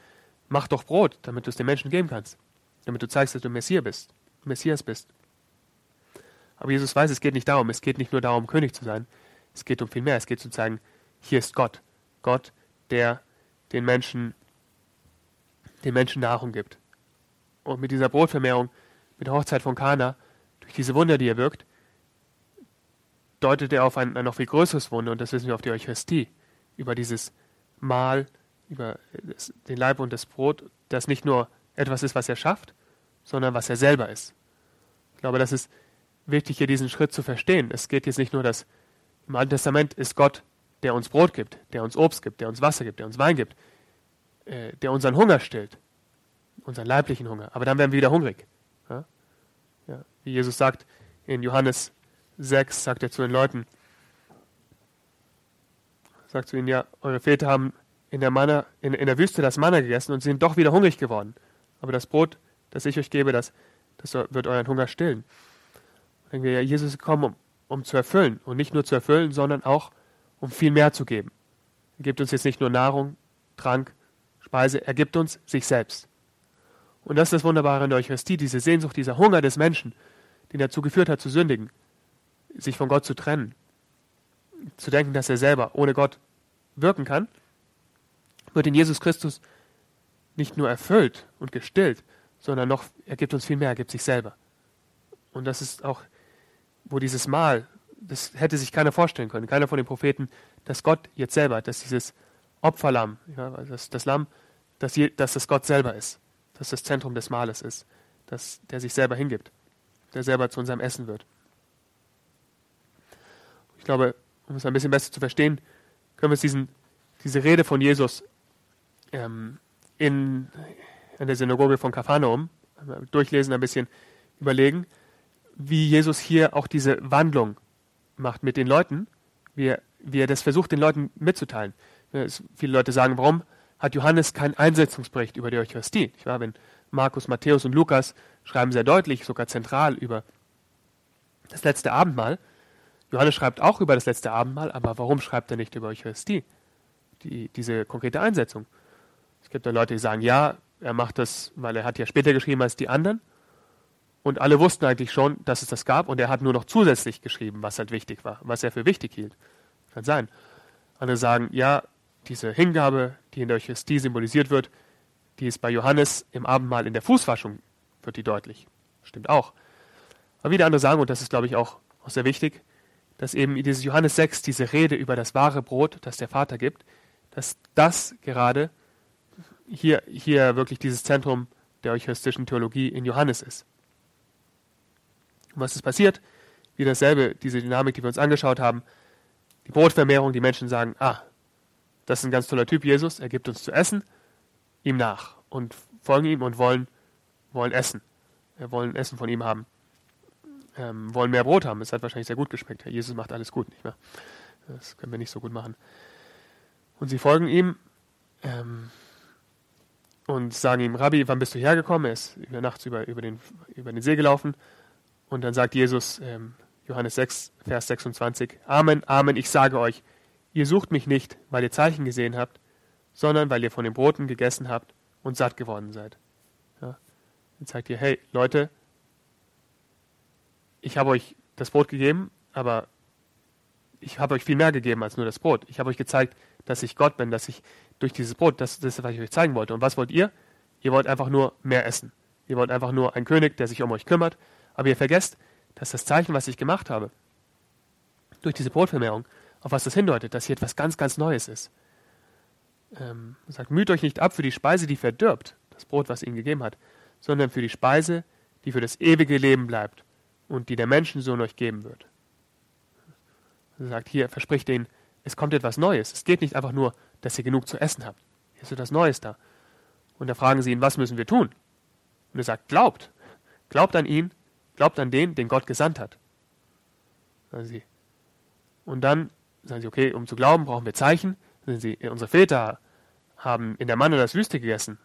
[SPEAKER 2] mach doch Brot, damit du es den Menschen geben kannst. Damit du zeigst, dass du Messias bist. Messias bist. Aber Jesus weiß, es geht nicht darum. Es geht nicht nur darum, König zu sein. Es geht um viel mehr. Es geht zu zeigen, hier ist Gott. Gott, der den Menschen, den Menschen Nahrung gibt. Und mit dieser Brotvermehrung, mit der Hochzeit von Kana, durch diese Wunder, die er wirkt, deutet er auf ein, ein noch viel größeres Wunder, und das wissen wir auf die Eucharistie, über dieses Mahl, über den Leib und das Brot, das nicht nur etwas ist, was er schafft, sondern was er selber ist. Ich glaube, das ist wichtig, hier diesen Schritt zu verstehen. Es geht jetzt nicht nur, dass im Alten Testament ist Gott, der uns Brot gibt, der uns Obst gibt, der uns Wasser gibt, der uns Wein gibt, äh, der unseren Hunger stillt, unseren leiblichen Hunger. Aber dann werden wir wieder hungrig. Ja? Ja. Wie Jesus sagt in Johannes 6, sagt er zu den Leuten, sagt zu ihnen, ja, eure Väter haben in der, Manna, in, in der Wüste das Manna gegessen und sind doch wieder hungrig geworden. Aber das Brot, das ich euch gebe, das, das wird euren Hunger stillen. Denken wir, ja, Jesus ist gekommen, um, um zu erfüllen. Und nicht nur zu erfüllen, sondern auch, um viel mehr zu geben. Er gibt uns jetzt nicht nur Nahrung, Trank, Speise, er gibt uns sich selbst. Und das ist das Wunderbare in der Eucharistie, diese Sehnsucht, dieser Hunger des Menschen, den dazu geführt hat, zu sündigen, sich von Gott zu trennen, zu denken, dass er selber ohne Gott wirken kann, wird in Jesus Christus nicht nur erfüllt und gestillt, sondern noch, er gibt uns viel mehr, er gibt sich selber. Und das ist auch, wo dieses Mal, das hätte sich keiner vorstellen können, keiner von den Propheten, dass Gott jetzt selber, dass dieses Opferlamm, ja, das, das Lamm, dass, je, dass das Gott selber ist, dass das Zentrum des Mahles ist, dass der sich selber hingibt, der selber zu unserem Essen wird. Ich glaube, um es ein bisschen besser zu verstehen, können wir uns diesen, diese Rede von Jesus ähm, in, in der Synagoge von Kapharnaum durchlesen, ein bisschen überlegen, wie Jesus hier auch diese Wandlung macht mit den Leuten, wie er, wie er das versucht, den Leuten mitzuteilen. Es, viele Leute sagen, warum hat Johannes keinen Einsetzungsbericht über die Eucharistie? Ich war, wenn Markus, Matthäus und Lukas schreiben sehr deutlich, sogar zentral über das letzte Abendmahl. Johannes schreibt auch über das letzte Abendmahl, aber warum schreibt er nicht über Eucharistie? Die, diese konkrete Einsetzung. Es gibt da Leute, die sagen, ja, er macht das, weil er hat ja später geschrieben als die anderen. Und alle wussten eigentlich schon, dass es das gab und er hat nur noch zusätzlich geschrieben, was halt wichtig war, was er für wichtig hielt. Kann sein. Andere sagen, ja, diese Hingabe, die in der Eucharistie symbolisiert wird, die ist bei Johannes im Abendmahl in der Fußwaschung, wird die deutlich. Stimmt auch. Aber wieder andere sagen, und das ist, glaube ich, auch, sehr wichtig, dass eben dieses Johannes 6, diese Rede über das wahre Brot, das der Vater gibt, dass das gerade hier, hier wirklich dieses Zentrum der eucharistischen Theologie in Johannes ist. Und was ist passiert? Wie dasselbe, diese Dynamik, die wir uns angeschaut haben. Die Brotvermehrung, die Menschen sagen, ah, das ist ein ganz toller Typ, Jesus, er gibt uns zu essen, ihm nach und folgen ihm und wollen, wollen essen. Wir wollen Essen von ihm haben. Ähm, wollen mehr Brot haben. Es hat wahrscheinlich sehr gut geschmeckt. Jesus macht alles gut, nicht mehr? Das können wir nicht so gut machen. Und sie folgen ihm ähm, und sagen ihm, Rabbi, wann bist du hergekommen? Er ist über nachts über, über, den, über den See gelaufen. Und dann sagt Jesus, ähm, Johannes 6, Vers 26, Amen, Amen, ich sage euch, ihr sucht mich nicht, weil ihr Zeichen gesehen habt, sondern weil ihr von den Broten gegessen habt und satt geworden seid. Ja. Dann sagt ihr, hey Leute, ich habe euch das Brot gegeben, aber ich habe euch viel mehr gegeben als nur das Brot. Ich habe euch gezeigt, dass ich Gott bin, dass ich durch dieses Brot, das, das ist, was ich euch zeigen wollte. Und was wollt ihr? Ihr wollt einfach nur mehr essen. Ihr wollt einfach nur einen König, der sich um euch kümmert, aber ihr vergesst, dass das Zeichen, was ich gemacht habe, durch diese Brotvermehrung, auf was das hindeutet, dass hier etwas ganz, ganz Neues ist. Ähm, sagt, müht euch nicht ab für die Speise, die verdirbt, das Brot, was ihnen gegeben hat, sondern für die Speise, die für das ewige Leben bleibt und die der Menschensohn euch geben wird. Er sagt, hier verspricht ihnen, es kommt etwas Neues. Es geht nicht einfach nur, dass ihr genug zu essen habt. Hier ist etwas Neues da. Und da fragen sie ihn, was müssen wir tun? Und er sagt, glaubt. Glaubt an ihn Glaubt an den, den Gott gesandt hat. Sagen sie. Und dann sagen sie, okay, um zu glauben, brauchen wir Zeichen. Sagen sie, unsere Väter haben in der Manne das Wüste gegessen.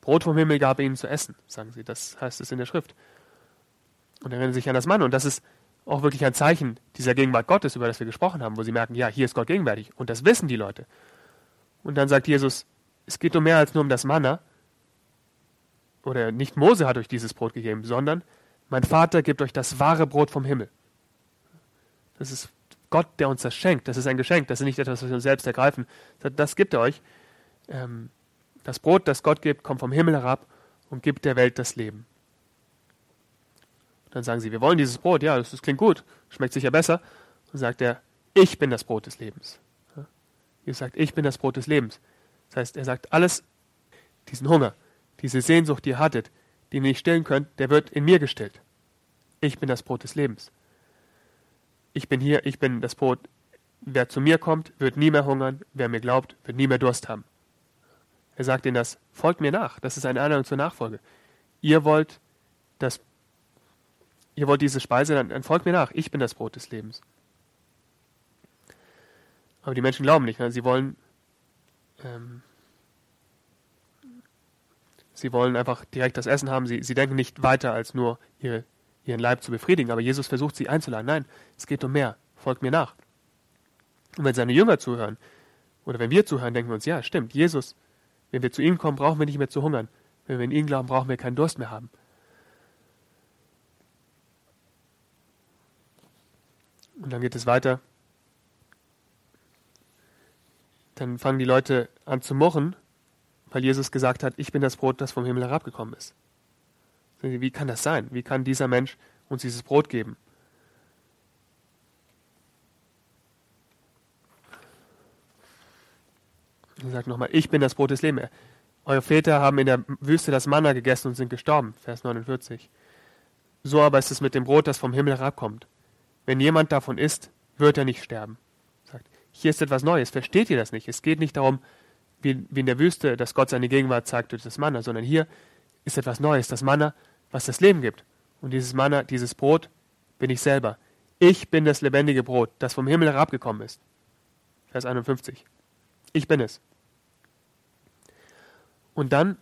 [SPEAKER 2] Brot vom Himmel gab ihnen zu essen, sagen sie. Das heißt es in der Schrift. Und erinnern sich an das Mann. Und das ist auch wirklich ein Zeichen dieser Gegenwart Gottes, über das wir gesprochen haben, wo sie merken, ja, hier ist Gott gegenwärtig. Und das wissen die Leute. Und dann sagt Jesus, es geht um mehr als nur um das Manna. Oder nicht Mose hat euch dieses Brot gegeben, sondern mein Vater gibt euch das wahre Brot vom Himmel. Das ist Gott, der uns das schenkt. Das ist ein Geschenk. Das ist nicht etwas, was wir uns selbst ergreifen. Das gibt er euch. Ähm, das Brot, das Gott gibt, kommt vom Himmel herab und gibt der Welt das Leben. Dann sagen sie, wir wollen dieses Brot. Ja, das, klingt gut. Schmeckt sicher besser. Und sagt er, ich bin das Brot des Lebens. Ihr sagt, ich bin das Brot des Lebens. Das heißt, er sagt, alles, diesen Hunger, diese Sehnsucht, die ihr hattet, den ihr nicht stillen könnt, der wird in mir gestillt. Ich bin das Brot des Lebens. Ich bin hier, ich bin das Brot. Wer zu mir kommt, wird nie mehr hungern. Wer mir glaubt, wird nie mehr Durst haben. Er sagt ihnen das, folgt mir nach. Das ist eine Einladung zur Nachfolge. Ihr wollt das, ihr wollt diese Speise, dann, dann folgt mir nach. Ich bin das Brot des Lebens. Aber die Menschen glauben nicht. Ne? Sie wollen ähm, Sie wollen einfach direkt das Essen haben. Sie, sie denken nicht weiter, als nur ihre, ihren Leib zu befriedigen. Aber Jesus versucht sie einzuladen. Nein, es geht um mehr. Folgt mir nach. Und wenn seine Jünger zuhören, oder wenn wir zuhören, denken wir uns, ja, stimmt, Jesus, wenn wir zu ihm kommen, brauchen wir nicht mehr zu hungern. Wenn wir in ihn glauben, brauchen wir keinen Durst mehr haben. Und dann geht es weiter. Dann fangen die Leute an zu murren weil Jesus gesagt hat, ich bin das Brot, das vom Himmel herabgekommen ist. Wie kann das sein? Wie kann dieser Mensch uns dieses Brot geben? Er sagt nochmal, ich bin das Brot des Lebens. Eure Väter haben in der Wüste das Manna gegessen und sind gestorben. Vers 49. So aber ist es mit dem Brot, das vom Himmel herabkommt. Wenn jemand davon isst, wird er nicht sterben. Hier ist etwas Neues. Versteht ihr das nicht? Es geht nicht darum, wie, wie in der Wüste, dass Gott seine Gegenwart zeigt durch das Manna, sondern hier ist etwas Neues, das Manna, was das Leben gibt. Und dieses Manna, dieses Brot bin ich selber. Ich bin das lebendige Brot, das vom Himmel herabgekommen ist. Vers 51. Ich bin es. Und dann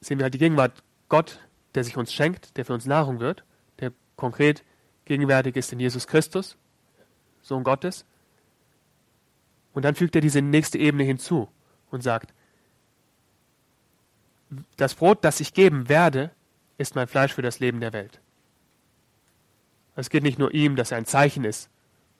[SPEAKER 2] sehen wir halt die Gegenwart Gott, der sich uns schenkt, der für uns Nahrung wird, der konkret gegenwärtig ist in Jesus Christus, Sohn Gottes. Und dann fügt er diese nächste Ebene hinzu und sagt, das Brot, das ich geben werde, ist mein Fleisch für das Leben der Welt. Es geht nicht nur ihm, dass er ein Zeichen ist.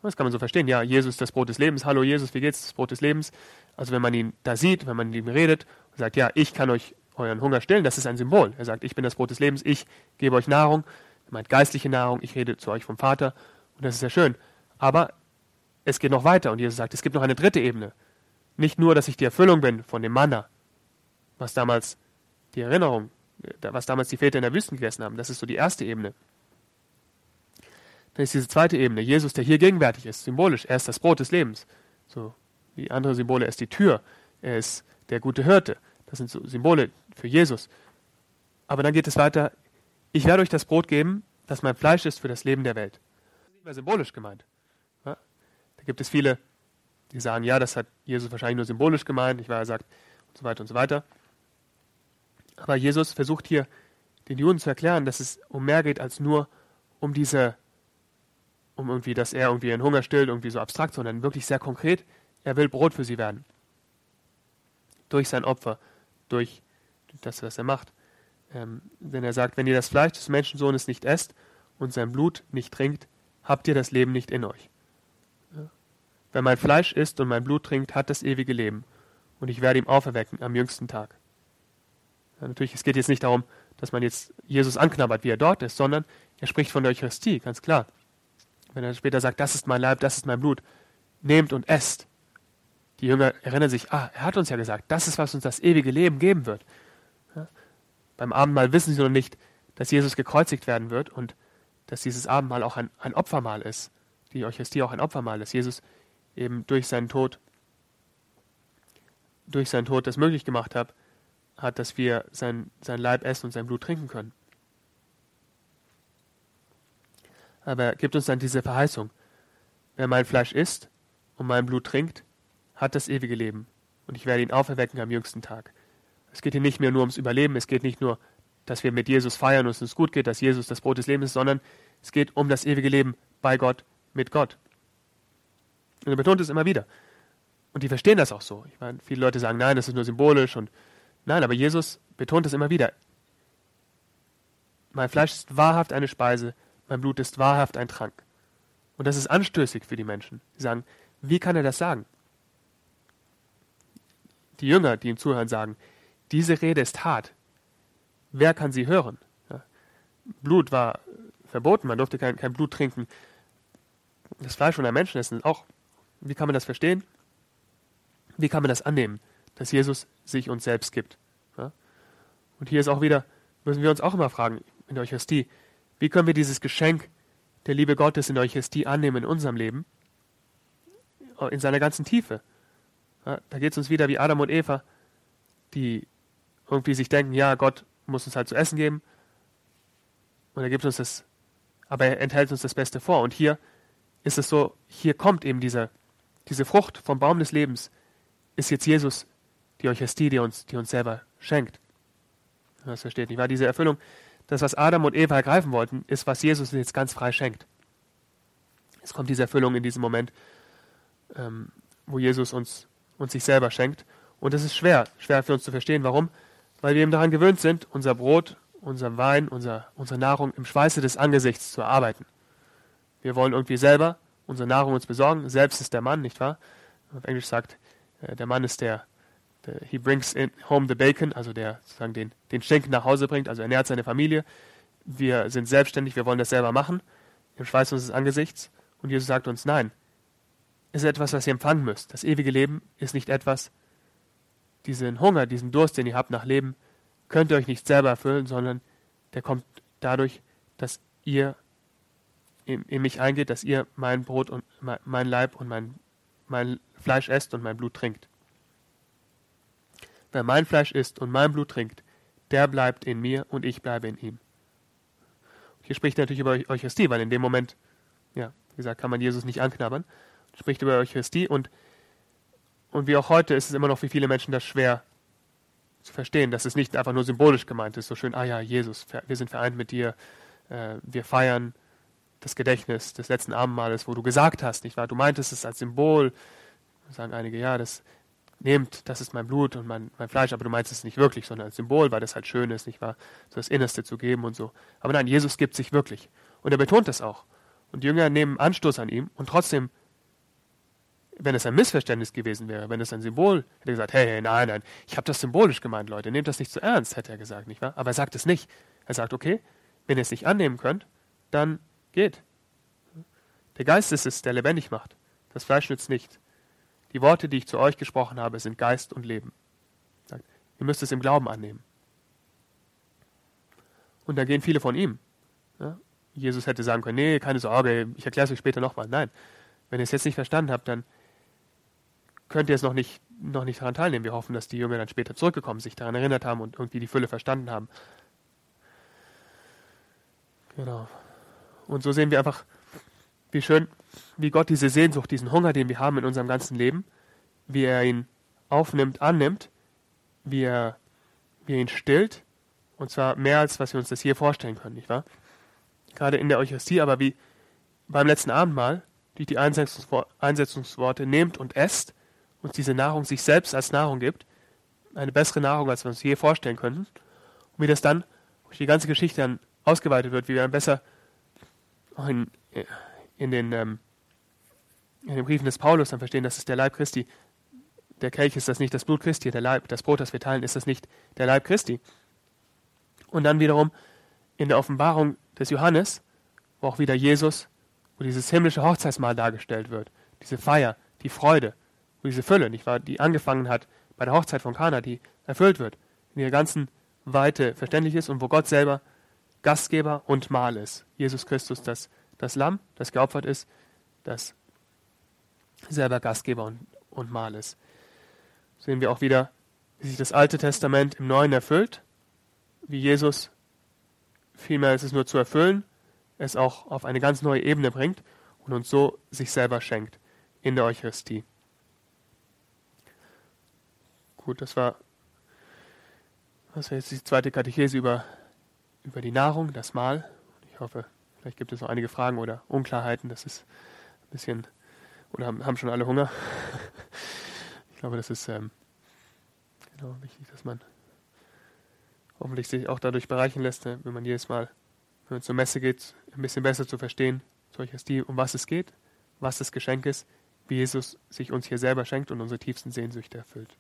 [SPEAKER 2] Das kann man so verstehen. Ja, Jesus das Brot des Lebens. Hallo Jesus, wie geht's? Das Brot des Lebens. Also wenn man ihn da sieht, wenn man mit ihm redet und sagt, ja, ich kann euch euren Hunger stillen, das ist ein Symbol. Er sagt, ich bin das Brot des Lebens, ich gebe euch Nahrung. Er meint geistliche Nahrung, ich rede zu euch vom Vater. Und das ist sehr schön. Aber es geht noch weiter und Jesus sagt, es gibt noch eine dritte Ebene. Nicht nur, dass ich die Erfüllung bin von dem Manna, was damals die Erinnerung, was damals die Väter in der Wüste gegessen haben. Das ist so die erste Ebene. Dann ist diese zweite Ebene, Jesus, der hier gegenwärtig ist, symbolisch. Er ist das Brot des Lebens. So wie andere Symbole, er ist die Tür, er ist der gute Hirte. Das sind so Symbole für Jesus. Aber dann geht es weiter, ich werde euch das Brot geben, das mein Fleisch ist für das Leben der Welt. Das ist nicht mehr symbolisch gemeint. Gibt es viele, die sagen, ja, das hat Jesus wahrscheinlich nur symbolisch gemeint, ich war, er sagt, und so weiter und so weiter. Aber Jesus versucht hier den Juden zu erklären, dass es um mehr geht als nur um diese, um irgendwie, dass er irgendwie ihren Hunger stillt, irgendwie so abstrakt, sondern wirklich sehr konkret. Er will Brot für sie werden. Durch sein Opfer, durch das, was er macht. Ähm, denn er sagt, wenn ihr das Fleisch des Menschensohnes nicht esst und sein Blut nicht trinkt, habt ihr das Leben nicht in euch. Wer mein Fleisch isst und mein Blut trinkt, hat das ewige Leben, und ich werde ihm auferwecken am jüngsten Tag. Ja, natürlich, es geht jetzt nicht darum, dass man jetzt Jesus anknabbert, wie er dort ist, sondern er spricht von der Eucharistie, ganz klar. Wenn er später sagt, das ist mein Leib, das ist mein Blut, nehmt und esst. Die Jünger erinnern sich, ah, er hat uns ja gesagt, das ist, was uns das ewige Leben geben wird. Ja? Beim Abendmahl wissen sie noch nicht, dass Jesus gekreuzigt werden wird und dass dieses Abendmahl auch ein, ein Opfermahl ist. Die Eucharistie auch ein Opfermahl ist. Jesus eben durch seinen Tod, durch seinen Tod das möglich gemacht hat, hat, dass wir sein, sein Leib essen und sein Blut trinken können. Aber er gibt uns dann diese Verheißung. Wer mein Fleisch isst und mein Blut trinkt, hat das ewige Leben. Und ich werde ihn auferwecken am jüngsten Tag. Es geht hier nicht mehr nur ums Überleben, es geht nicht nur, dass wir mit Jesus feiern und es uns gut geht, dass Jesus das Brot des Lebens ist, sondern es geht um das ewige Leben bei Gott, mit Gott. Und er betont es immer wieder. Und die verstehen das auch so. Ich meine, viele Leute sagen, nein, das ist nur symbolisch und Nein, aber Jesus betont es immer wieder. Mein Fleisch ist wahrhaft eine Speise, mein Blut ist wahrhaft ein Trank. Und das ist anstößig für die Menschen. Sie sagen, wie kann er das sagen? Die Jünger, die ihm zuhören, sagen, diese Rede ist hart. Wer kann sie hören? Ja. Blut war verboten, man durfte kein, kein Blut trinken. Das Fleisch von einem Menschen essen auch. Wie kann man das verstehen? Wie kann man das annehmen? dass Jesus sich uns selbst gibt. Ja? Und hier ist auch wieder, müssen wir uns auch immer fragen in der Eucharistie, wie können wir dieses Geschenk der Liebe Gottes in der Eucharistie annehmen in unserem Leben? In seiner ganzen Tiefe. Ja, da geht es uns wieder wie Adam und Eva, die irgendwie sich denken, ja, Gott muss uns halt zu essen geben. Und er gibt uns das, aber er enthält uns das Beste vor. Und hier ist es so, hier kommt eben diese, diese Frucht vom Baum des Lebens, ist jetzt Jesus die Eucharistie, die uns, die uns selber schenkt. Das versteht nicht wahr? Diese Erfüllung, das, was Adam und Eva ergreifen wollten, ist, was Jesus jetzt ganz frei schenkt. Es kommt diese Erfüllung in diesem Moment, ähm, wo Jesus uns, uns sich selber schenkt. Und es ist schwer, schwer für uns zu verstehen. Warum? Weil wir eben daran gewöhnt sind, unser Brot, unser Wein, unser, unsere Nahrung im Schweiße des Angesichts zu erarbeiten. Wir wollen irgendwie selber unsere Nahrung uns besorgen. Selbst ist der Mann, nicht wahr? Auf Englisch sagt, äh, der Mann ist der, he brings in home the bacon, also der sozusagen den, den Schenken nach Hause bringt, also ernährt seine Familie. Wir sind selbstständig, wir wollen das selber machen, im Schweiß unseres Angesichts. Und Jesus sagt uns, nein, es ist etwas, was ihr empfangen müsst. Das ewige Leben ist nicht etwas, diesen Hunger, diesen Durst, den ihr habt nach Leben, könnt ihr euch nicht selber erfüllen, sondern der kommt dadurch, dass ihr in, in mich eingeht, dass ihr mein Brot und mein Leib und mein, mein Fleisch esst und mein Blut trinkt. Wer mein Fleisch isst und mein Blut trinkt, der bleibt in mir und ich bleibe in ihm. hier spricht er natürlich über Eucharistie, weil in dem Moment, ja, wie gesagt, kann man Jesus nicht anknabbern. Spricht über Eucharistie und, und wie auch heute ist es immer noch für viele Menschen das schwer zu verstehen, dass es nicht einfach nur symbolisch gemeint ist, so schön, ah ja, Jesus, wir sind vereint mit dir, äh, wir feiern das Gedächtnis des letzten Abendmahles, wo du gesagt hast, nicht wahr? Du meintest es als Symbol, sagen einige, ja, das nehmt, das ist mein Blut und mein, mein Fleisch, aber du meinst es nicht wirklich, sondern als Symbol, weil das halt schön ist, nicht wahr? So das Innerste zu geben und so. Aber nein, Jesus gibt sich wirklich. Und er betont das auch. Und die Jünger nehmen Anstoß an ihm und trotzdem, wenn es ein Missverständnis gewesen wäre, wenn es ein Symbol, hätte er gesagt, hey, hey nein, nein, ich habe das symbolisch gemeint, Leute, nehmt das nicht zu ernst, hätte er gesagt, nicht wahr? Aber er sagt es nicht. Er sagt, okay, wenn ihr es nicht annehmen könnt, dann geht. Der Geist ist es, der lebendig macht. Das Fleisch nützt nicht. Die Worte, die ich zu euch gesprochen habe, sind Geist und Leben. Ihr müsst es im Glauben annehmen. Und da gehen viele von ihm. Jesus hätte sagen können, nee, keine Sorge, ich erkläre es euch später nochmal. Nein, wenn ihr es jetzt nicht verstanden habt, dann könnt ihr es noch nicht, noch nicht daran teilnehmen. Wir hoffen, dass die Jünger dann später zurückgekommen, sich daran erinnert haben und irgendwie die Fülle verstanden haben. Genau. Und so sehen wir einfach, wie schön, wie Gott diese Sehnsucht, diesen Hunger, den wir haben in unserem ganzen Leben, wie er ihn aufnimmt, annimmt, wie er, wie er ihn stillt, und zwar mehr als was wir uns das hier vorstellen können, nicht wahr? Gerade in der Eucharistie, aber wie beim letzten Abendmahl, durch die Einsetzungsworte nehmt und esst, uns diese Nahrung sich selbst als Nahrung gibt, eine bessere Nahrung, als wir uns je vorstellen könnten, und wie das dann durch die ganze Geschichte dann ausgeweitet wird, wie wir dann besser in, in den, ähm, in den Briefen des Paulus dann verstehen, das ist der Leib Christi. Der Kelch ist das nicht das Blut Christi, der Leib, das Brot, das wir teilen, ist das nicht der Leib Christi. Und dann wiederum in der Offenbarung des Johannes, wo auch wieder Jesus, wo dieses himmlische Hochzeitsmahl dargestellt wird, diese Feier, die Freude, wo diese Fülle, nicht wahr, die angefangen hat bei der Hochzeit von Kana, die erfüllt wird, in ihrer ganzen Weite verständlich ist und wo Gott selber Gastgeber und Mahl ist. Jesus Christus, das das Lamm, das geopfert ist, das selber Gastgeber und, und Mahl ist. Sehen wir auch wieder, wie sich das Alte Testament im Neuen erfüllt, wie Jesus vielmehr als es nur zu erfüllen, es auch auf eine ganz neue Ebene bringt und uns so sich selber schenkt in der Eucharistie. Gut, das war, das war jetzt die zweite Katechese über, über die Nahrung, das Mahl. Ich hoffe, Vielleicht gibt es noch einige Fragen oder Unklarheiten. Das ist ein bisschen. Oder haben, haben schon alle Hunger? <laughs> ich glaube, das ist ähm, genau wichtig, dass man hoffentlich sich auch dadurch bereichen lässt, ne, wenn man jedes Mal, wenn man zur Messe geht, ein bisschen besser zu verstehen, solch als die, um was es geht, was das Geschenk ist, wie Jesus sich uns hier selber schenkt und unsere tiefsten Sehnsüchte erfüllt.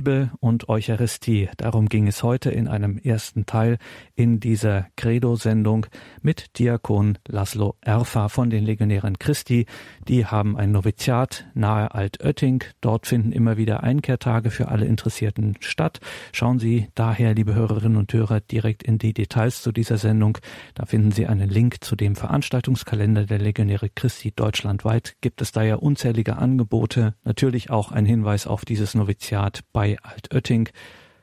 [SPEAKER 1] Bibel und Eucharistie. Darum ging es heute in einem ersten Teil in dieser Credo-Sendung mit Diakon Laszlo Erfa von den Legionären Christi. Die haben ein Noviziat nahe Altötting. Dort finden immer wieder Einkehrtage für alle Interessierten statt. Schauen Sie daher, liebe Hörerinnen und Hörer, direkt in die Details zu dieser Sendung. Da finden Sie einen Link zu dem Veranstaltungskalender der Legionäre Christi deutschlandweit. Gibt es da ja unzählige Angebote. Natürlich auch ein Hinweis auf dieses Noviziat bei Altötting.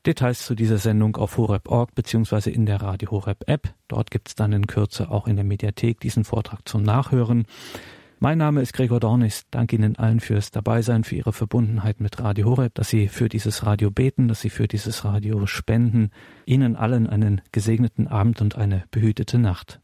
[SPEAKER 1] Details zu dieser Sendung auf horeb.org bzw. in der Radio Horeb App. Dort gibt es dann in Kürze auch in der Mediathek diesen Vortrag zum Nachhören. Mein Name ist Gregor Dornis. Danke Ihnen allen fürs Dabeisein, für Ihre Verbundenheit mit Radio Horeb, dass Sie für dieses Radio beten, dass Sie für dieses Radio spenden. Ihnen allen einen gesegneten Abend und eine behütete Nacht.